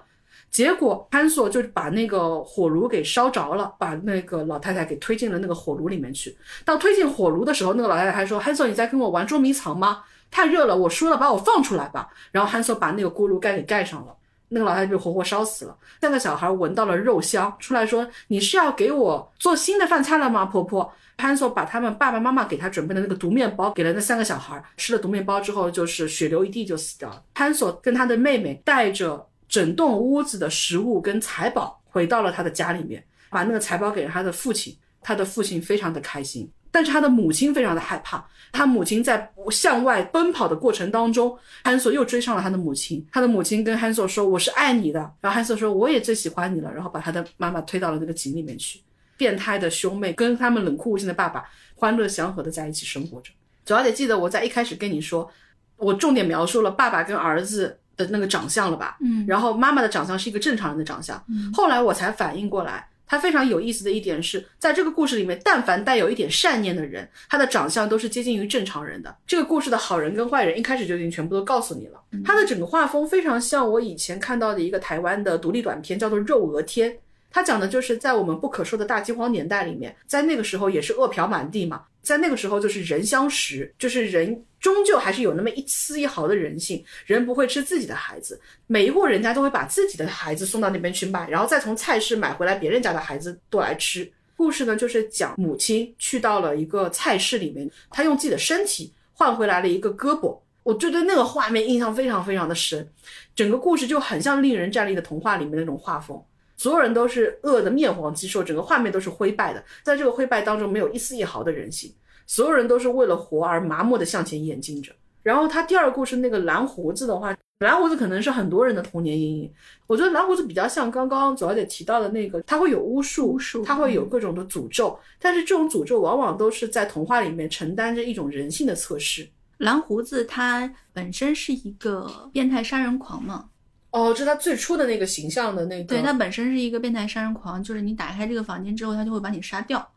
结果潘索就把那个火炉给烧着了，把那个老太太给推进了那个火炉里面去。到推进火炉的时候，那个老太太还说：“潘索，你在跟我玩捉迷藏吗？太热了，我输了，把我放出来吧。”然后潘索把那个锅炉盖给盖上了，那个老太太就活活烧死了。三个小孩闻到了肉香，出来说：“你是要给我做新的饭菜了吗，婆婆？”潘索把他们爸爸妈妈给他准备的那个毒面包给了那三个小孩，吃了毒面包之后，就是血流一地就死掉了。潘索跟他的妹妹带着。整栋屋子的食物跟财宝回到了他的家里面，把那个财宝给了他的父亲。他的父亲非常的开心，但是他的母亲非常的害怕。他母亲在向外奔跑的过程当中，汉索又追上了他的母亲。他的母亲跟汉索说：“我是爱你的。”然后汉索说：“我也最喜欢你了。”然后把他的妈妈推到了那个井里面去。变态的兄妹跟他们冷酷无情的爸爸欢乐祥和的在一起生活着。主要得记得我在一开始跟你说，我重点描述了爸爸跟儿子。的那个长相了吧，
嗯，
然后妈妈的长相是一个正常人的长相，
嗯，
后来我才反应过来，他非常有意思的一点是在这个故事里面，但凡带有一点善念的人，他的长相都是接近于正常人的。这个故事的好人跟坏人一开始就已经全部都告诉你了，他的整个画风非常像我以前看到的一个台湾的独立短片，叫做《肉鹅天》，他讲的就是在我们不可说的大饥荒年代里面，在那个时候也是饿殍满地嘛。在那个时候，就是人相食，就是人终究还是有那么一丝一毫的人性，人不会吃自己的孩子，每一户人家都会把自己的孩子送到那边去卖，然后再从菜市买回来别人家的孩子剁来吃。故事呢，就是讲母亲去到了一个菜市里面，她用自己的身体换回来了一个胳膊，我就对那个画面印象非常非常的深，整个故事就很像令人站立的童话里面那种画风。所有人都是饿得面黄肌瘦，整个画面都是灰败的，在这个灰败当中没有一丝一毫的人性，所有人都是为了活而麻木的向前演进着。然后他第二个故事那个蓝胡子的话，蓝胡子可能是很多人的童年阴影。我觉得蓝胡子比较像刚刚左小姐提到的那个，他会有巫术，他会有各种的诅咒，但是这种诅咒往往都是在童话里面承担着一种人性的测试。
蓝胡子他本身是一个变态杀人狂嘛。
哦，这是他最初的那个形象的那个。
对他本身是一个变态杀人狂，就是你打开这个房间之后，他就会把你杀掉。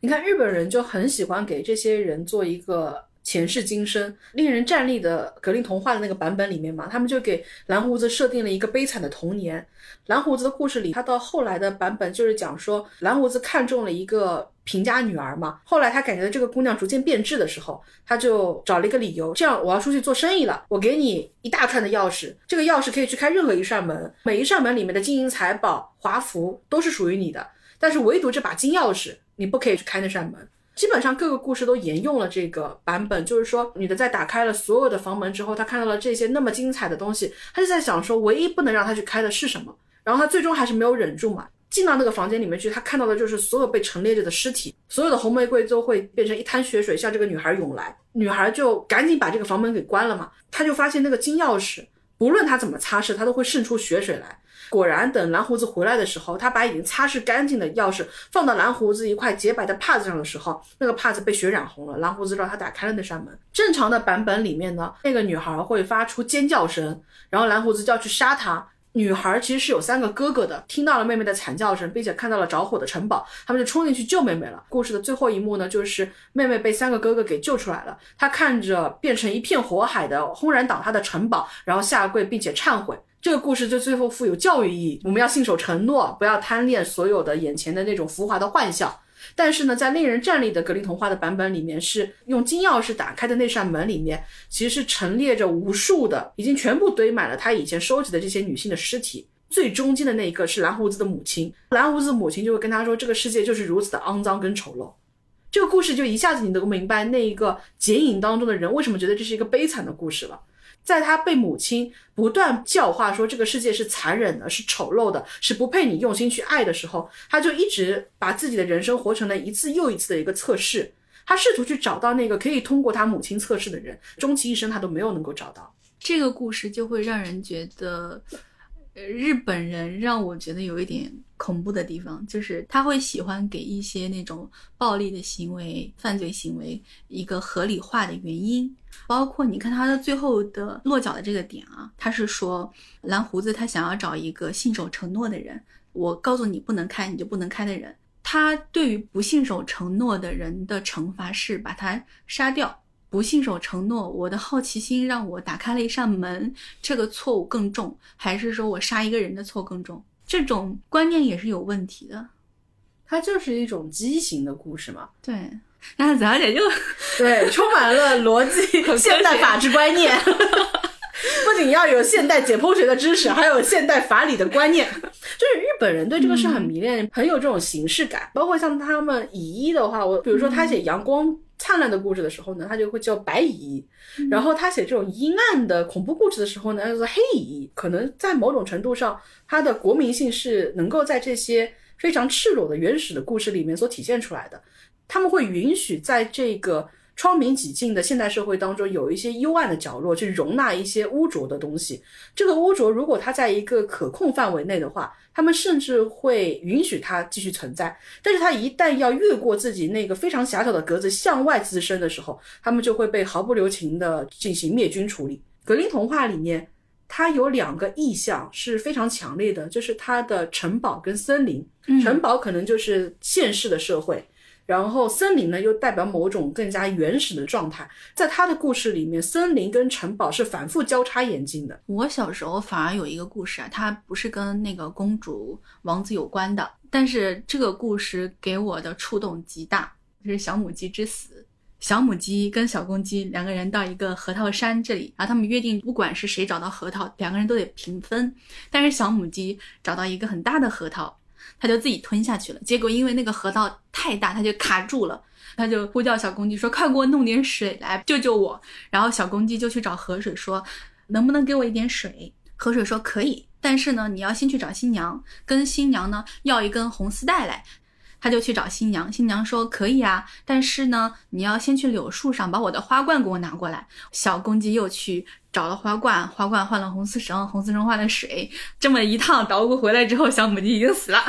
你看日本人就很喜欢给这些人做一个前世今生。令人站立的格林童话的那个版本里面嘛，他们就给蓝胡子设定了一个悲惨的童年。蓝胡子的故事里，他到后来的版本就是讲说，蓝胡子看中了一个贫家女儿嘛，后来他感觉到这个姑娘逐渐变质的时候，他就找了一个理由，这样我要出去做生意了，我给你一大串的钥匙，这个钥匙可以去开任何一扇门，每一扇门里面的金银财宝、华服都是属于你的，但是唯独这把金钥匙，你不可以去开那扇门。基本上各个故事都沿用了这个版本，就是说女的在打开了所有的房门之后，她看到了这些那么精彩的东西，她就在想说，唯一不能让她去开的是什么？然后她最终还是没有忍住嘛，进到那个房间里面去，她看到的就是所有被陈列着的尸体，所有的红玫瑰都会变成一滩血水向这个女孩涌来，女孩就赶紧把这个房门给关了嘛，她就发现那个金钥匙，不论她怎么擦拭，它都会渗出血水来。果然，等蓝胡子回来的时候，他把已经擦拭干净的钥匙放到蓝胡子一块洁白的帕子上的时候，那个帕子被血染红了。蓝胡子让他打开了那扇门。正常的版本里面呢，那个女孩会发出尖叫声，然后蓝胡子就要去杀她。女孩其实是有三个哥哥的，听到了妹妹的惨叫声，并且看到了着火的城堡，他们就冲进去救妹妹了。故事的最后一幕呢，就是妹妹被三个哥哥给救出来了。她看着变成一片火海的轰然倒塌的城堡，然后下跪并且忏悔。这个故事就最后富有教育意义，我们要信守承诺，不要贪恋所有的眼前的那种浮华的幻象。但是呢，在令人站立的格林童话的版本里面，是用金钥匙打开的那扇门里面，其实是陈列着无数的，已经全部堆满了他以前收集的这些女性的尸体。最中间的那一个是蓝胡子的母亲，蓝胡子母亲就会跟他说，这个世界就是如此的肮脏跟丑陋。这个故事就一下子你能够明白那一个剪影当中的人为什么觉得这是一个悲惨的故事了。在他被母亲不断教化说这个世界是残忍的，是丑陋的，是不配你用心去爱的时候，他就一直把自己的人生活成了一次又一次的一个测试。他试图去找到那个可以通过他母亲测试的人，终其一生他都没有能够找到。
这个故事就会让人觉得。呃，日本人让我觉得有一点恐怖的地方，就是他会喜欢给一些那种暴力的行为、犯罪行为一个合理化的原因。包括你看他的最后的落脚的这个点啊，他是说蓝胡子他想要找一个信守承诺的人，我告诉你不能开，你就不能开的人。他对于不信守承诺的人的惩罚是把他杀掉。不信守承诺，我的好奇心让我打开了一扇门，这个错误更重，还是说我杀一个人的错更重？这种观念也是有问题的。
它就是一种畸形的故事嘛？
对，那早姐就
对，充满了逻辑、现代法治观念，不仅要有现代解剖学的知识，还有现代法理的观念。就是日本人对这个是很迷恋，很有这种形式感。包括像他们乙一的话，我比如说他写阳光。灿烂的故事的时候呢，他就会叫白蚁；然后他写这种阴暗的恐怖故事的时候呢，叫做黑蚁。可能在某种程度上，他的国民性是能够在这些非常赤裸的原始的故事里面所体现出来的。他们会允许在这个。窗明几净的现代社会当中，有一些幽暗的角落，去容纳一些污浊的东西。这个污浊，如果它在一个可控范围内的话，他们甚至会允许它继续存在。但是，它一旦要越过自己那个非常狭小的格子向外滋生的时候，他们就会被毫不留情的进行灭菌处理。格林童话里面，它有两个意象是非常强烈的，就是它的城堡跟森林。城堡可能就是现世的社会。然后森林呢，又代表某种更加原始的状态。在他的故事里面，森林跟城堡是反复交叉演进的。
我小时候反而有一个故事啊，它不是跟那个公主王子有关的，但是这个故事给我的触动极大，就是小母鸡之死。小母鸡跟小公鸡两个人到一个核桃山这里，然后他们约定，不管是谁找到核桃，两个人都得平分。但是小母鸡找到一个很大的核桃。他就自己吞下去了，结果因为那个河道太大，他就卡住了。他就呼叫小公鸡说：“快给我弄点水来救救我。”然后小公鸡就去找河水说：“能不能给我一点水？”河水说：“可以，但是呢，你要先去找新娘，跟新娘呢要一根红丝带来。”他就去找新娘，新娘说可以啊，但是呢，你要先去柳树上把我的花冠给我拿过来。小公鸡又去找了花冠，花冠换了红丝绳，红丝绳换了水，这么一趟捣鼓回来之后，小母鸡已经死了，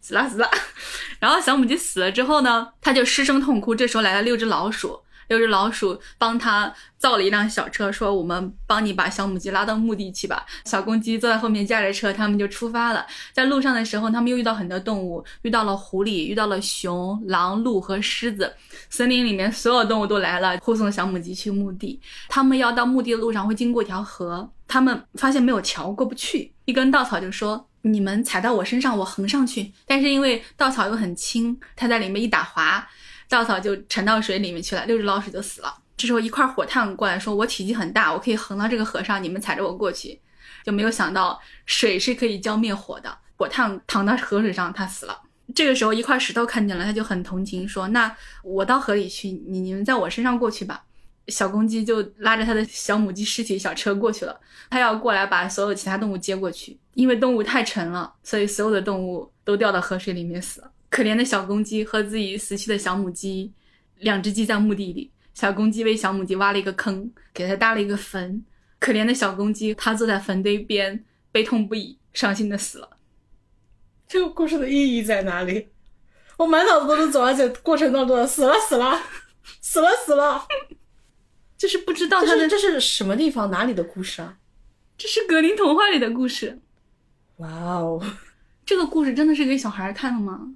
死了死了。然后小母鸡死了之后呢，它就失声痛哭。这时候来了六只老鼠，六只老鼠帮他造了一辆小车，说我们帮你把小母鸡拉到墓地去吧。小公鸡坐在后面驾着车，他们就出发了。在路上的时候，他们又遇到很多动物，遇到了狐狸，遇到了熊、狼、鹿和狮子。森林里面所有动物都来了，护送小母鸡去墓地。他们要到墓地的路上会经过一条河，他们发现没有桥过不去，一根稻草就说：“你们踩到我身上，我横上去。”但是因为稻草又很轻，它在里面一打滑。稻草就沉到水里面去了，六只老鼠就死了。这时候一块火炭过来说：“我体积很大，我可以横到这个河上，你们踩着我过去。”就没有想到水是可以浇灭火的，火炭淌到河水上，它死了。这个时候一块石头看见了，他就很同情，说：“那我到河里去，你你们在我身上过去吧。”小公鸡就拉着他的小母鸡尸体小车过去了，他要过来把所有其他动物接过去，因为动物太沉了，所以所有的动物都掉到河水里面死了。可怜的小公鸡和自己死去的小母鸡，两只鸡在墓地里。小公鸡为小母鸡挖了一个坑，给它搭了一个坟。可怜的小公鸡，它坐在坟堆边，悲痛不已，伤心的死了。
这个故事的意义在哪里？我满脑子都是走，而且过程当中死了死了，死了死了，
就是不知道它的
这是什么地方哪里的故事啊？
这是格林童话里的故事。
哇哦，
这个故事真的是给小孩看的吗？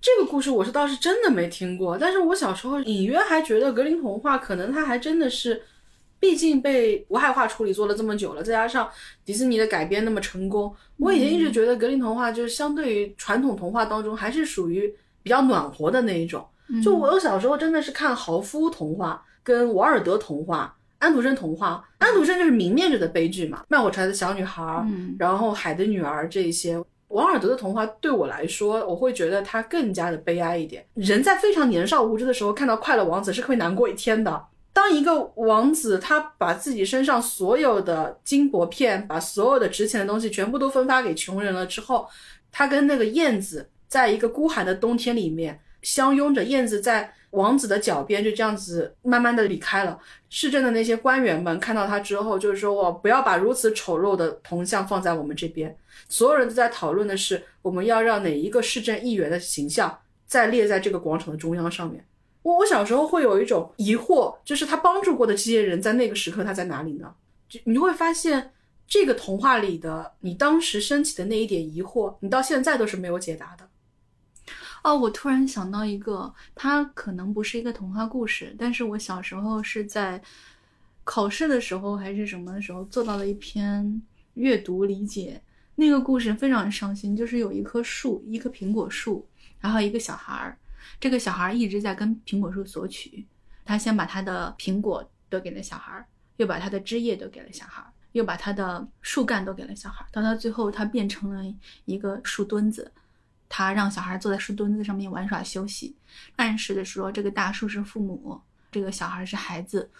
这个故事我是倒是真的没听过，但是我小时候隐约还觉得格林童话可能它还真的是，毕竟被无害化处理做了这么久了，再加上迪士尼的改编那么成功，我以前一直觉得格林童话就是相对于传统童话当中还是属于比较暖和的那一种。就我小时候真的是看豪夫童话、跟瓦尔德童话、安徒生童话，安徒生就是明面着的悲剧嘛，卖火柴的小女孩，然后海的女儿这一些。王尔德的童话对我来说，我会觉得它更加的悲哀一点。人在非常年少无知的时候看到快乐王子是会难过一天的。当一个王子他把自己身上所有的金箔片，把所有的值钱的东西全部都分发给穷人了之后，他跟那个燕子在一个孤寒的冬天里面相拥着，燕子在王子的脚边就这样子慢慢的离开了。市政的那些官员们看到他之后，就是说我不要把如此丑陋的铜像放在我们这边。所有人都在讨论的是，我们要让哪一个市政议员的形象再列在这个广场的中央上面。我我小时候会有一种疑惑，就是他帮助过的这些人在那个时刻他在哪里呢？就你会发现，这个童话里的你当时升起的那一点疑惑，你到现在都是没有解答的。
哦，我突然想到一个，它可能不是一个童话故事，但是我小时候是在考试的时候还是什么的时候做到了一篇阅读理解。那个故事非常伤心，就是有一棵树，一棵苹果树，然后一个小孩儿，这个小孩儿一直在跟苹果树索取，他先把他的苹果都给了小孩儿，又把他的枝叶都给了小孩儿，又把他的树干都给了小孩儿，到他最后他变成了一个树墩子，他让小孩坐在树墩子上面玩耍休息，暗示的说这个大树是父母，这个小孩是孩子，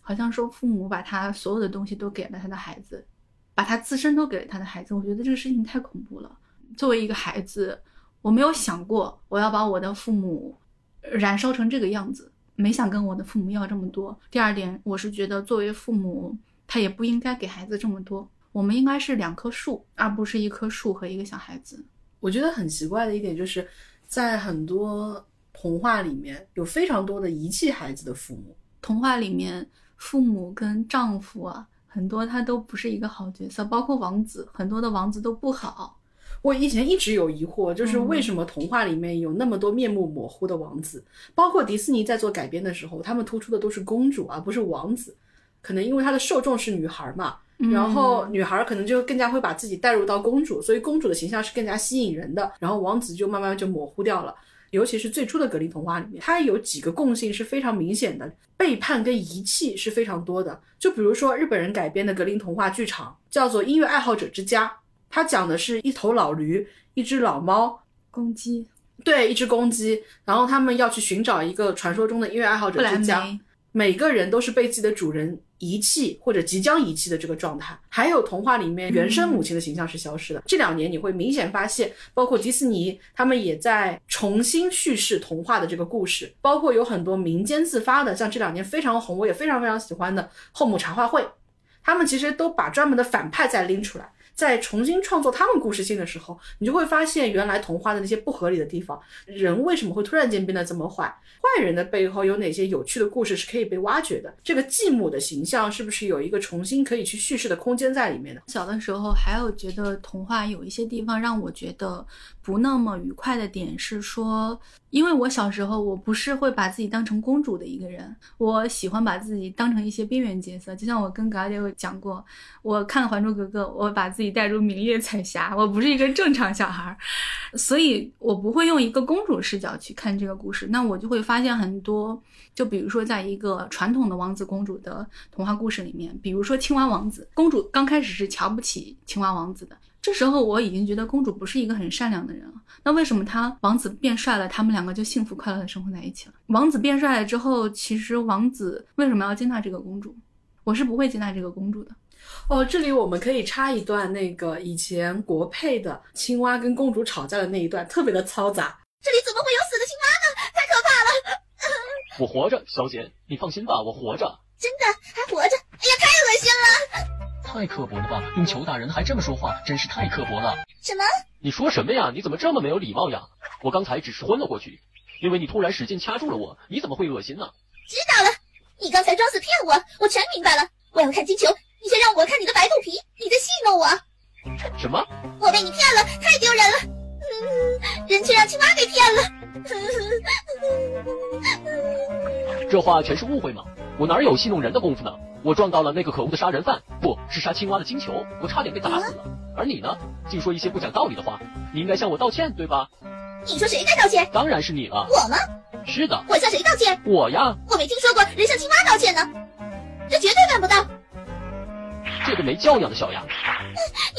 好像说父母把他所有的东西都给了他的孩子。把他自身都给了他的孩子，我觉得这个事情太恐怖了。作为一个孩子，我没有想过我要把我的父母燃烧成这个样子，没想跟我的父母要这么多。第二点，我是觉得作为父母，他也不应该给孩子这么多。我们应该是两棵树，而不是一棵树和一个小孩子。
我觉得很奇怪的一点就是，在很多童话里面有非常多的遗弃孩子的父母。
童话里面，父母跟丈夫啊。很多他都不是一个好角色，包括王子，很多的王子都不好。
我以前一直有疑惑，就是为什么童话里面有那么多面目模糊的王子？包括迪士尼在做改编的时候，他们突出的都是公主而不是王子。可能因为他的受众是女孩嘛，然后女孩可能就更加会把自己带入到公主，所以公主的形象是更加吸引人的。然后王子就慢慢就模糊掉了。尤其是最初的格林童话里面，它有几个共性是非常明显的，背叛跟遗弃是非常多的。就比如说日本人改编的格林童话剧场，叫做《音乐爱好者之家》，它讲的是一头老驴、一只老猫、
公鸡，
对，一只公鸡，然后他们要去寻找一个传说中的音乐爱好者之家，每个人都是被自己的主人。遗弃或者即将遗弃的这个状态，还有童话里面原生母亲的形象是消失的。这两年你会明显发现，包括迪士尼，他们也在重新叙事童话的这个故事，包括有很多民间自发的，像这两年非常红，我也非常非常喜欢的后母茶话会，他们其实都把专门的反派再拎出来，在重新创作他们故事性的时候，你就会发现原来童话的那些不合理的地方，人为什么会突然间变得这么坏？坏人的背后有哪些有趣的故事是可以被挖掘的？这个继母的形象是不是有一个重新可以去叙事的空间在里面的？
小的时候还有觉得童话有一些地方让我觉得不那么愉快的点是说，因为我小时候我不是会把自己当成公主的一个人，我喜欢把自己当成一些边缘角色。就像我跟嘎姐讲过，我看了《还珠格格》，我把自己带入明月彩霞，我不是一个正常小孩，所以我不会用一个公主视角去看这个故事。那我就会发现很多，就比如说在一个传统的王子公主的童话故事里面，比如说青蛙王子，公主刚开始是瞧不起青蛙王子的。这时候我已经觉得公主不是一个很善良的人了。那为什么他王子变帅了，他们两个就幸福快乐的生活在一起了？王子变帅了之后，其实王子为什么要接纳这个公主？我是不会接纳这个公主的。
哦，这里我们可以插一段那个以前国配的青蛙跟公主吵架的那一段，特别的嘈杂。
这里怎么会有死的青蛙呢？太可怕了！
我活着，小姐，你放心吧，我活着。
真的还活着？哎呀，太恶心了！
太刻薄了吧！用裘大人还这么说话，真是太刻薄了。
什么？
你说什么呀？你怎么这么没有礼貌呀？我刚才只是昏了过去，因为你突然使劲掐住了我，你怎么会恶心呢？
知道了，你刚才装死骗我，我全明白了。我要看金球，你先让我看你的白肚皮，你在戏弄我。
什么？
我被你骗了，太丢人了。嗯，人却让青蛙给骗了。
这话全是误会吗？我哪有戏弄人的功夫呢？我撞到了那个可恶的杀人犯，不是杀青蛙的金球，我差点被打死了。而你呢，竟说一些不讲道理的话，你应该向我道歉，对吧？
你说谁该道歉？
当然是你了。
我吗？
是的。
我向谁道歉？
我呀。
我没听说过人向青蛙道歉呢，这绝对办不到。
这个没教养的小鸭，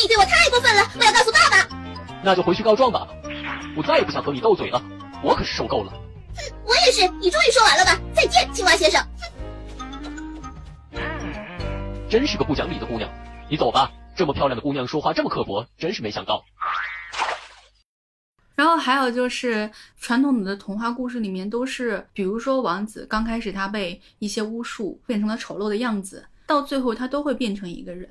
你对我太过分了，我要告诉爸爸。
那就回去告状吧，我再也不想和你斗嘴了，我可是受够了。
我也是，你终于说完了吧？再见，青蛙先生。
真是个不讲理的姑娘，你走吧。这么漂亮的姑娘说话这么刻薄，真是没想到。
然后还有就是传统的童话故事里面都是，比如说王子刚开始他被一些巫术变成了丑陋的样子，到最后他都会变成一个人。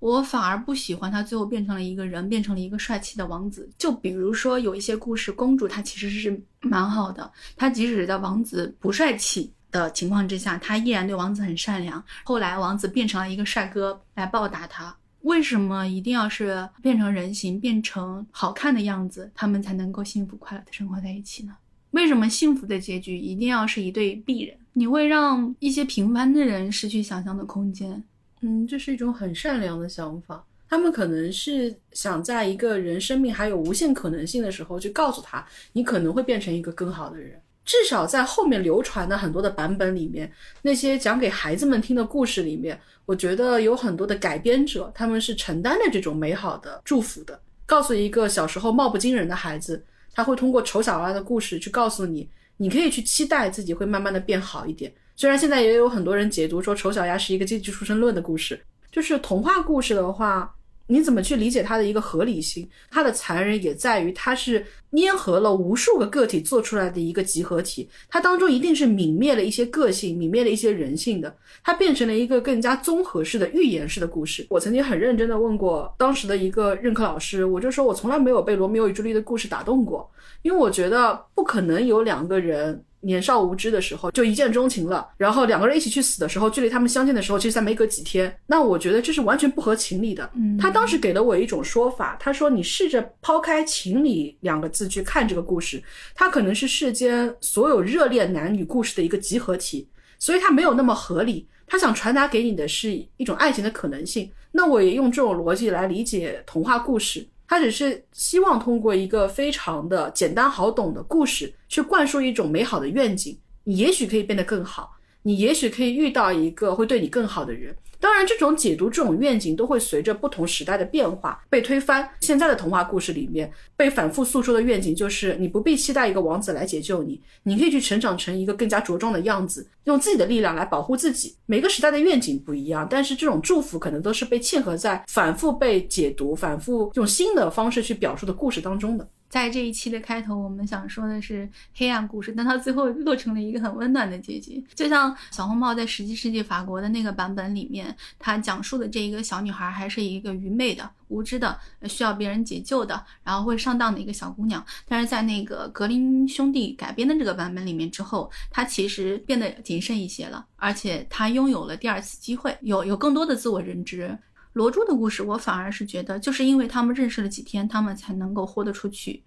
我反而不喜欢他最后变成了一个人，变成了一个帅气的王子。就比如说有一些故事，公主她其实是蛮好的，她即使在王子不帅气。的情况之下，他依然对王子很善良。后来王子变成了一个帅哥来报答他。为什么一定要是变成人形、变成好看的样子，他们才能够幸福快乐的生活在一起呢？为什么幸福的结局一定要是一对璧人？你会让一些平凡的人失去想象的空间。
嗯，这是一种很善良的想法。他们可能是想在一个人生命还有无限可能性的时候，去告诉他，你可能会变成一个更好的人。至少在后面流传的很多的版本里面，那些讲给孩子们听的故事里面，我觉得有很多的改编者，他们是承担了这种美好的祝福的。告诉一个小时候貌不惊人的孩子，他会通过丑小鸭的故事去告诉你，你可以去期待自己会慢慢的变好一点。虽然现在也有很多人解读说丑小鸭是一个阶级出身论的故事，就是童话故事的话。你怎么去理解它的一个合理性？它的残忍也在于它是粘合了无数个个体做出来的一个集合体，它当中一定是泯灭了一些个性，泯灭了一些人性的，它变成了一个更加综合式的寓言式的故事。我曾经很认真的问过当时的一个任课老师，我就说我从来没有被罗密欧与朱丽的故事打动过，因为我觉得不可能有两个人。年少无知的时候就一见钟情了，然后两个人一起去死的时候，距离他们相见的时候，其实才没隔几天。那我觉得这是完全不合情理的。
嗯，
他当时给了我一种说法，他说你试着抛开情理两个字去看这个故事，它可能是世间所有热恋男女故事的一个集合体，所以它没有那么合理。他想传达给你的是一种爱情的可能性。那我也用这种逻辑来理解童话故事。他只是希望通过一个非常的简单好懂的故事，去灌输一种美好的愿景。你也许可以变得更好，你也许可以遇到一个会对你更好的人。当然，这种解读、这种愿景都会随着不同时代的变化被推翻。现在的童话故事里面被反复诉说的愿景就是：你不必期待一个王子来解救你，你可以去成长成一个更加茁壮的样子，用自己的力量来保护自己。每个时代的愿景不一样，但是这种祝福可能都是被嵌合在反复被解读、反复用新的方式去表述的故事当中的。
在这一期的开头，我们想说的是黑暗故事，但它最后落成了一个很温暖的结局。就像小红帽在十七世纪法国的那个版本里面，它讲述的这一个小女孩还是一个愚昧的、无知的、需要别人解救的，然后会上当的一个小姑娘。但是在那个格林兄弟改编的这个版本里面之后，她其实变得谨慎一些了，而且她拥有了第二次机会，有有更多的自我认知。罗珠的故事，我反而是觉得，就是因为他们认识了几天，他们才能够豁得出去。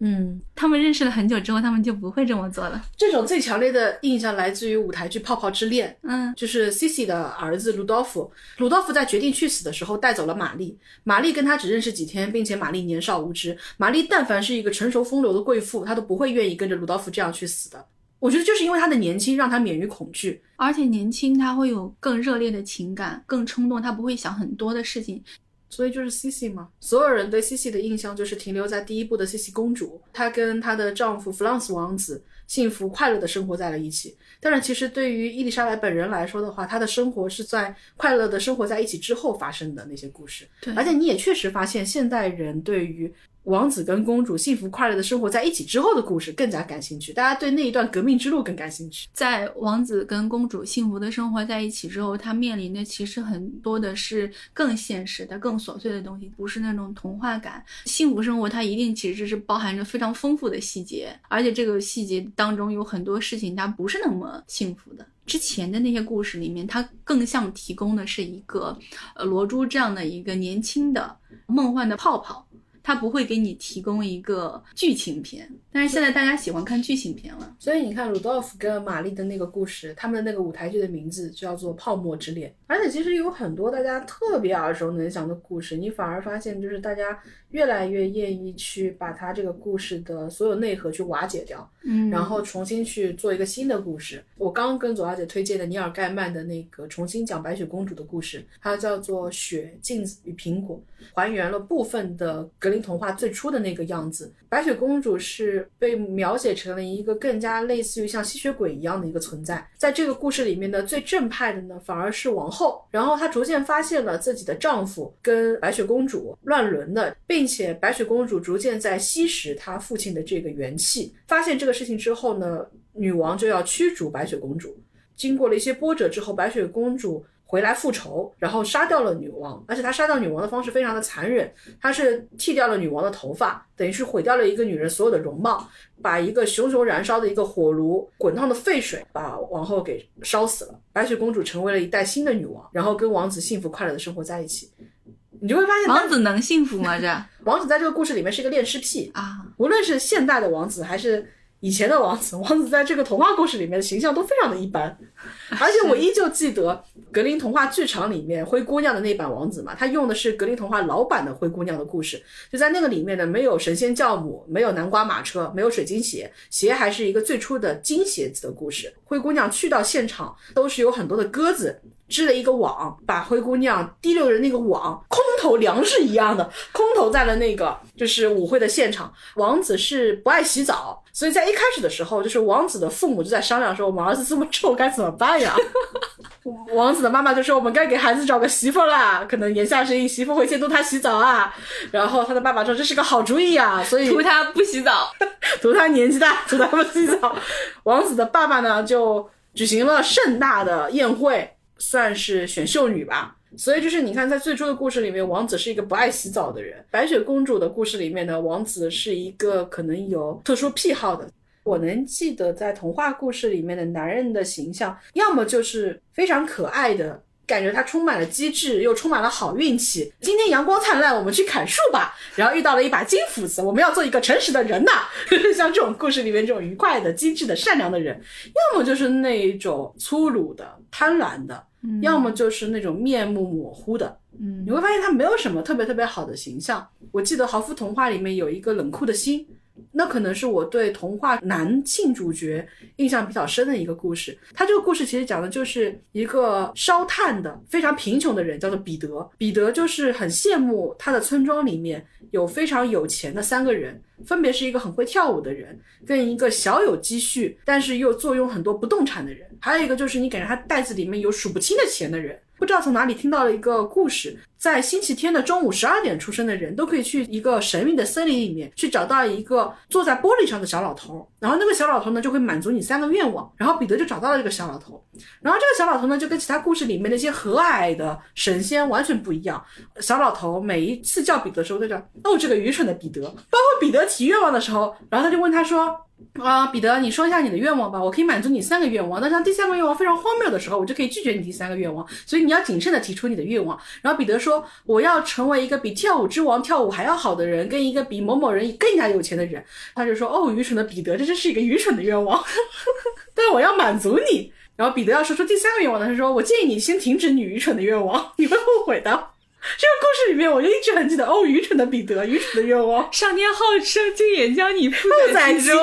嗯，
他们认识了很久之后，他们就不会这么做了。
这种最强烈的印象来自于舞台剧《泡泡之恋》。
嗯，
就是 Cici 的儿子鲁道夫，鲁道夫在决定去死的时候带走了玛丽。玛丽跟他只认识几天，并且玛丽年少无知。玛丽但凡是一个成熟风流的贵妇，她都不会愿意跟着鲁道夫这样去死的。我觉得就是因为他的年轻，让他免于恐惧。
而且年轻，他会有更热烈的情感，更冲动，他不会想很多的事情。
所以就是 Cici 嘛，所有人对 Cici 的印象就是停留在第一部的 Cici 公主，她跟她的丈夫弗朗斯王子幸福快乐的生活在了一起。但是其实对于伊丽莎白本人来说的话，她的生活是在快乐的生活在一起之后发生的那些故事。
对
而且你也确实发现，现代人对于王子跟公主幸福快乐的生活在一起之后的故事更加感兴趣，大家对那一段革命之路更感兴趣。
在王子跟公主幸福的生活在一起之后，他面临的其实很多的是更现实的、更琐碎的东西，不是那种童话感。幸福生活它一定其实是包含着非常丰富的细节，而且这个细节当中有很多事情它不是那么幸福的。之前的那些故事里面，它更像提供的是一个呃罗珠这样的一个年轻的梦幻的泡泡。它不会给你提供一个剧情片，但是现在大家喜欢看剧情片了。
所以你看，鲁道夫跟玛丽的那个故事，他们的那个舞台剧的名字叫做《泡沫之恋》，而且其实有很多大家特别耳熟能详的故事，你反而发现就是大家越来越愿意去把它这个故事的所有内核去瓦解掉，
嗯
然后重新去做一个新的故事。我刚刚跟左小姐推荐的尼尔盖曼的那个重新讲白雪公主的故事，它叫做《雪、镜子与苹果》，还原了部分的格林童话最初的那个样子。白雪公主是被描写成了一个更加类似于像吸血鬼一样的一个存在，在这个故事里面的，最正派的呢反而是王后。然后她逐渐发现了自己的丈夫跟白雪公主乱伦的，并且白雪公主逐渐在吸食她父亲的这个元气。发现这个事情之后呢，女王就要驱逐白雪公主。经过了一些波折之后，白雪公主回来复仇，然后杀掉了女王，而且他杀掉女王的方式非常的残忍，他是剃掉了女王的头发，等于是毁掉了一个女人所有的容貌，把一个熊熊燃烧的一个火炉，滚烫的沸水把王后给烧死了。白雪公主成为了一代新的女王，然后跟王子幸福快乐的生活在一起。你就会发现，
王子能幸福吗？这
王子在这个故事里面是一个恋尸癖，
啊，
无论是现代的王子还是以前的王子，王子在这个童话故事里面的形象都非常的一般。而且我依旧记得格林童话剧场里面灰姑娘的那版王子嘛，他用的是格林童话老版的灰姑娘的故事，就在那个里面呢，没有神仙教母，没有南瓜马车，没有水晶鞋，鞋还是一个最初的金鞋子的故事。灰姑娘去到现场都是有很多的鸽子。织了一个网，把灰姑娘提溜着那个网，空投粮食一样的空投在了那个就是舞会的现场。王子是不爱洗澡，所以在一开始的时候，就是王子的父母就在商量说：“我们儿子这么臭该怎么办呀？” 王子的妈妈就说：“我们该给孩子找个媳妇啦，可能言下之意媳妇会监督他洗澡啊。”然后他的爸爸说：“这是个好主意啊！”所以
图他不洗澡。
图他年纪大，图他不洗澡。王子的爸爸呢，就举行了盛大的宴会。算是选秀女吧，所以就是你看，在最初的故事里面，王子是一个不爱洗澡的人；白雪公主的故事里面呢，王子是一个可能有特殊癖好的。我能记得在童话故事里面的男人的形象，要么就是非常可爱的。感觉他充满了机智，又充满了好运气。今天阳光灿烂，我们去砍树吧。然后遇到了一把金斧子，我们要做一个诚实的人呐。像这种故事里面这种愉快的、机智的、善良的人，要么就是那一种粗鲁的、贪婪的，要么就是那种面目模糊的。
嗯
你会发现他没有什么特别特别好的形象。我记得豪夫童话里面有一个冷酷的心。那可能是我对童话男性主角印象比较深的一个故事。他这个故事其实讲的就是一个烧炭的非常贫穷的人，叫做彼得。彼得就是很羡慕他的村庄里面有非常有钱的三个人，分别是一个很会跳舞的人，跟一个小有积蓄但是又坐拥很多不动产的人，还有一个就是你感觉他袋子里面有数不清的钱的人。不知道从哪里听到了一个故事，在星期天的中午十二点出生的人都可以去一个神秘的森林里面去找到一个坐在玻璃上的小老头，然后那个小老头呢就会满足你三个愿望，然后彼得就找到了这个小老头，然后这个小老头呢就跟其他故事里面那些和蔼的神仙完全不一样，小老头每一次叫彼得的时候都叫哦这个愚蠢的彼得，包括彼得提愿望的时候，然后他就问他说。啊，彼得，你说一下你的愿望吧，我可以满足你三个愿望。那像第三个愿望非常荒谬的时候，我就可以拒绝你第三个愿望。所以你要谨慎的提出你的愿望。然后彼得说，我要成为一个比跳舞之王跳舞还要好的人，跟一个比某某人更加有钱的人。他就说，哦，愚蠢的彼得，这真是一个愚蠢的愿望，但我要满足你。然后彼得要说出第三个愿望的，他说，我建议你先停止你愚蠢的愿望，你会后悔的。这个故事里面，我就一直很记得哦，愚蠢的彼得，愚蠢的愿望，
上天好生，竟也将你负
在
其中。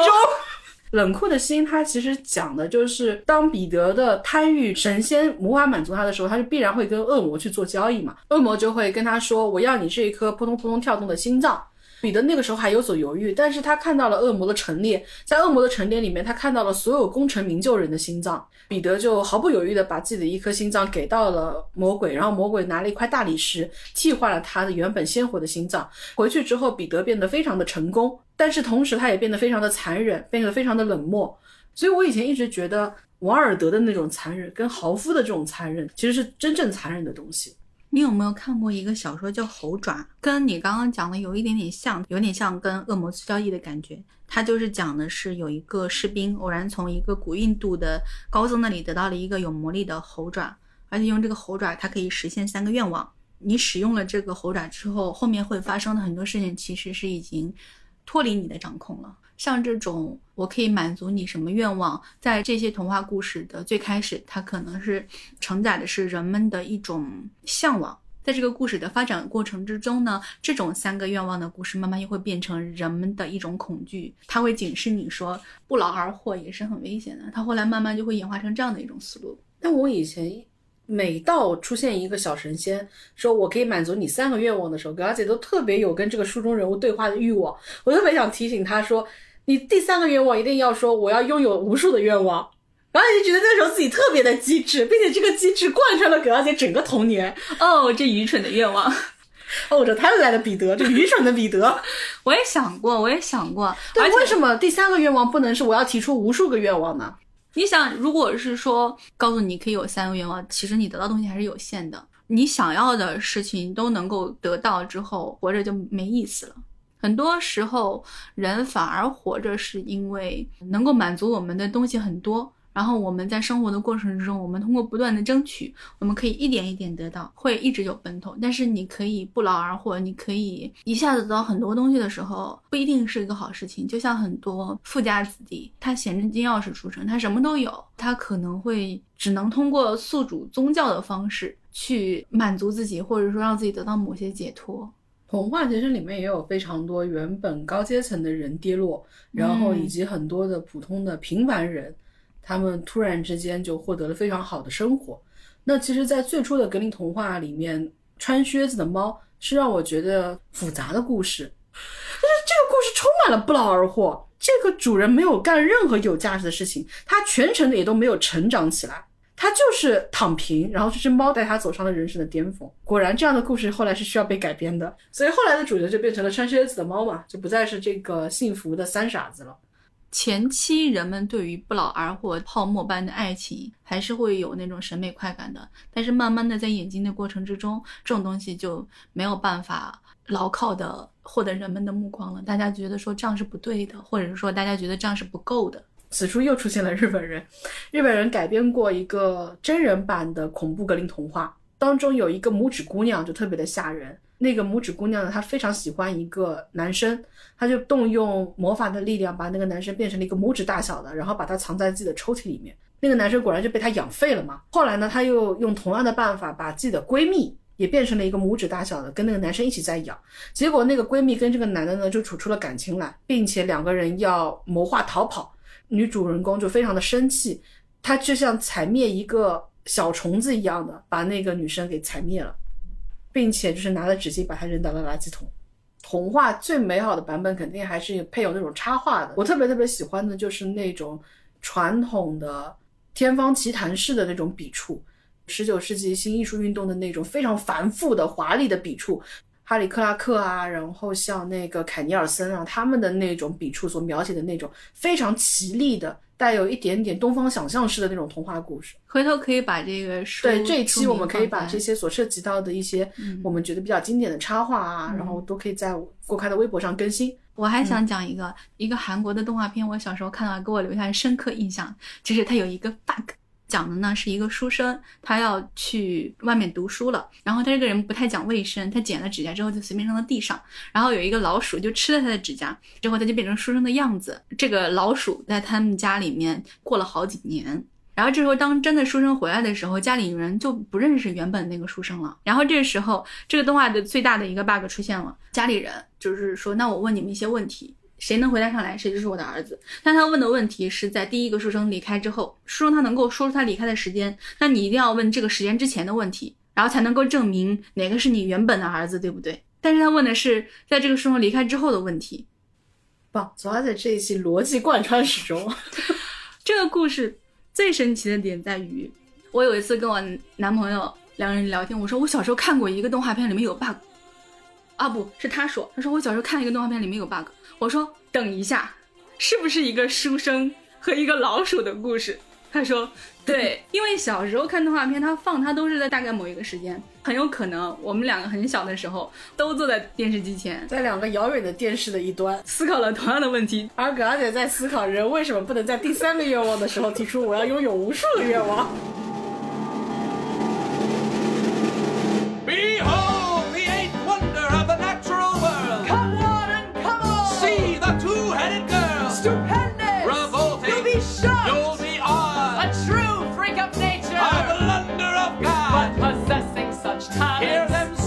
冷酷的心，它其实讲的就是，当彼得的贪欲神仙无法满足他的时候，他就必然会跟恶魔去做交易嘛。恶魔就会跟他说：“我要你这一颗扑通扑通跳动的心脏。”彼得那个时候还有所犹豫，但是他看到了恶魔的陈列，在恶魔的陈列里面，他看到了所有功成名就人的心脏，彼得就毫不犹豫的把自己的一颗心脏给到了魔鬼，然后魔鬼拿了一块大理石替换了他的原本鲜活的心脏。回去之后，彼得变得非常的成功，但是同时他也变得非常的残忍，变得非常的冷漠。所以我以前一直觉得王尔德的那种残忍，跟豪夫的这种残忍，其实是真正残忍的东西。
你有没有看过一个小说叫《猴爪》？跟你刚刚讲的有一点点像，有点像跟恶魔做交易的感觉。它就是讲的是有一个士兵偶然从一个古印度的高僧那里得到了一个有魔力的猴爪，而且用这个猴爪，它可以实现三个愿望。你使用了这个猴爪之后，后面会发生的很多事情其实是已经脱离你的掌控了。像这种，我可以满足你什么愿望？在这些童话故事的最开始，它可能是承载的是人们的一种向往。在这个故事的发展过程之中呢，这种三个愿望的故事，慢慢又会变成人们的一种恐惧。它会警示你说，不劳而获也是很危险的。它后来慢慢就会演化成这样的一种思路。
但我以前每到出现一个小神仙，说我可以满足你三个愿望的时候，表姐都特别有跟这个书中人物对话的欲望。我特别想提醒他说。你第三个愿望一定要说我要拥有无数的愿望，然后你就觉得那时候自己特别的机智，并且这个机智贯穿了葛小姐整个童年。
哦，这愚蠢的愿望，
哦，这贪婪的彼得，这愚蠢的彼得。
我也想过，我也想过，
但为什么第三个愿望不能是我要提出无数个愿望呢？
你想，如果是说告诉你可以有三个愿望，其实你得到东西还是有限的。你想要的事情都能够得到之后，活着就没意思了。很多时候，人反而活着是因为能够满足我们的东西很多，然后我们在生活的过程之中，我们通过不断的争取，我们可以一点一点得到，会一直有奔头。但是你可以不劳而获，你可以一下子得到很多东西的时候，不一定是一个好事情。就像很多富家子弟，他衔着金钥匙出生，他什么都有，他可能会只能通过宿主宗教的方式去满足自己，或者说让自己得到某些解脱。
童话其实里面也有非常多原本高阶层的人跌落，然后以及很多的普通的平凡人，他们突然之间就获得了非常好的生活。那其实，在最初的格林童话里面，穿靴子的猫是让我觉得复杂的故事，就是这个故事充满了不劳而获，这个主人没有干任何有价值的事情，他全程的也都没有成长起来。他就是躺平，然后这只猫带他走上了人生的巅峰。果然，这样的故事后来是需要被改编的，所以后来的主角就变成了穿靴子的猫嘛，就不再是这个幸福的三傻子了。
前期人们对于不劳而获、泡沫般的爱情还是会有那种审美快感的，但是慢慢的在演进的过程之中，这种东西就没有办法牢靠的获得人们的目光了。大家觉得说这样是不对的，或者是说大家觉得这样是不够的。
此处又出现了日本人，日本人改编过一个真人版的恐怖格林童话，当中有一个拇指姑娘就特别的吓人。那个拇指姑娘呢，她非常喜欢一个男生，她就动用魔法的力量把那个男生变成了一个拇指大小的，然后把他藏在自己的抽屉里面。那个男生果然就被她养废了嘛。后来呢，她又用同样的办法把自己的闺蜜也变成了一个拇指大小的，跟那个男生一起在养。结果那个闺蜜跟这个男的呢就处出了感情来，并且两个人要谋划逃跑。女主人公就非常的生气，她就像踩灭一个小虫子一样的把那个女生给踩灭了，并且就是拿了纸巾把她扔到了垃圾桶。童话最美好的版本肯定还是配有那种插画的。我特别特别喜欢的就是那种传统的天方奇谭式的那种笔触，十九世纪新艺术运动的那种非常繁复的华丽的笔触。哈里克拉克啊，然后像那个凯尼尔森啊，他们的那种笔触所描写的那种非常奇丽的、带有一点点东方想象式的那种童话故事。
回头可以把这个书
对这一期我们可以把这些所涉及到的一些
嗯
我们觉得比较经典的插画啊，然后都可以在郭开的微博上更新。
我还想讲一个、一个韩国的动画片，我小时候看到，给我留下深刻印象，就是它有一个 bug，讲的呢是一个书生，他要去外面读书了，然后他这个人不太讲卫生，他剪了指甲之后就随便扔到地上，然后有一个老鼠就吃了他的指甲，之后他就变成书生的样子。这个老鼠在他们家里面过了好几年。然后这时候，当真的书生回来的时候，家里人就不认识原本那个书生了。然后这个时候，这个动画的最大的一个 bug 出现了，家里人就是说，那我问你们一些问题，谁能回答上来，谁就是我的儿子。但他问的问题是在第一个书生离开之后，书生他能够说出他离开的时间，那你一定要问这个时间之前的问题，然后才能够证明哪个是你原本的儿子，对不对？但是他问的是在这个书生离开之后的问题。
棒，左阿仔这一期逻辑贯穿始终。
这个故事最神奇的点在于，我有一次跟我男朋友两个人聊天，我说我小时候看过一个动画片，里面有 bug。啊，不是他说，他说我小时候看一个动画片，里面有 bug。我说等一下，是不是一个书生和一个老鼠的故事？他说对，因为小时候看动画片，他放它都是在大概某一个时间，很有可能我们两个很小的时候都坐在电视机前，
在两个遥远的电视的一端，
思考了同样的问题，
而葛阿姐在思考人为什么不能在第三个愿望的时候提出我要拥有无数个愿望。
Behold
much time. Hear
them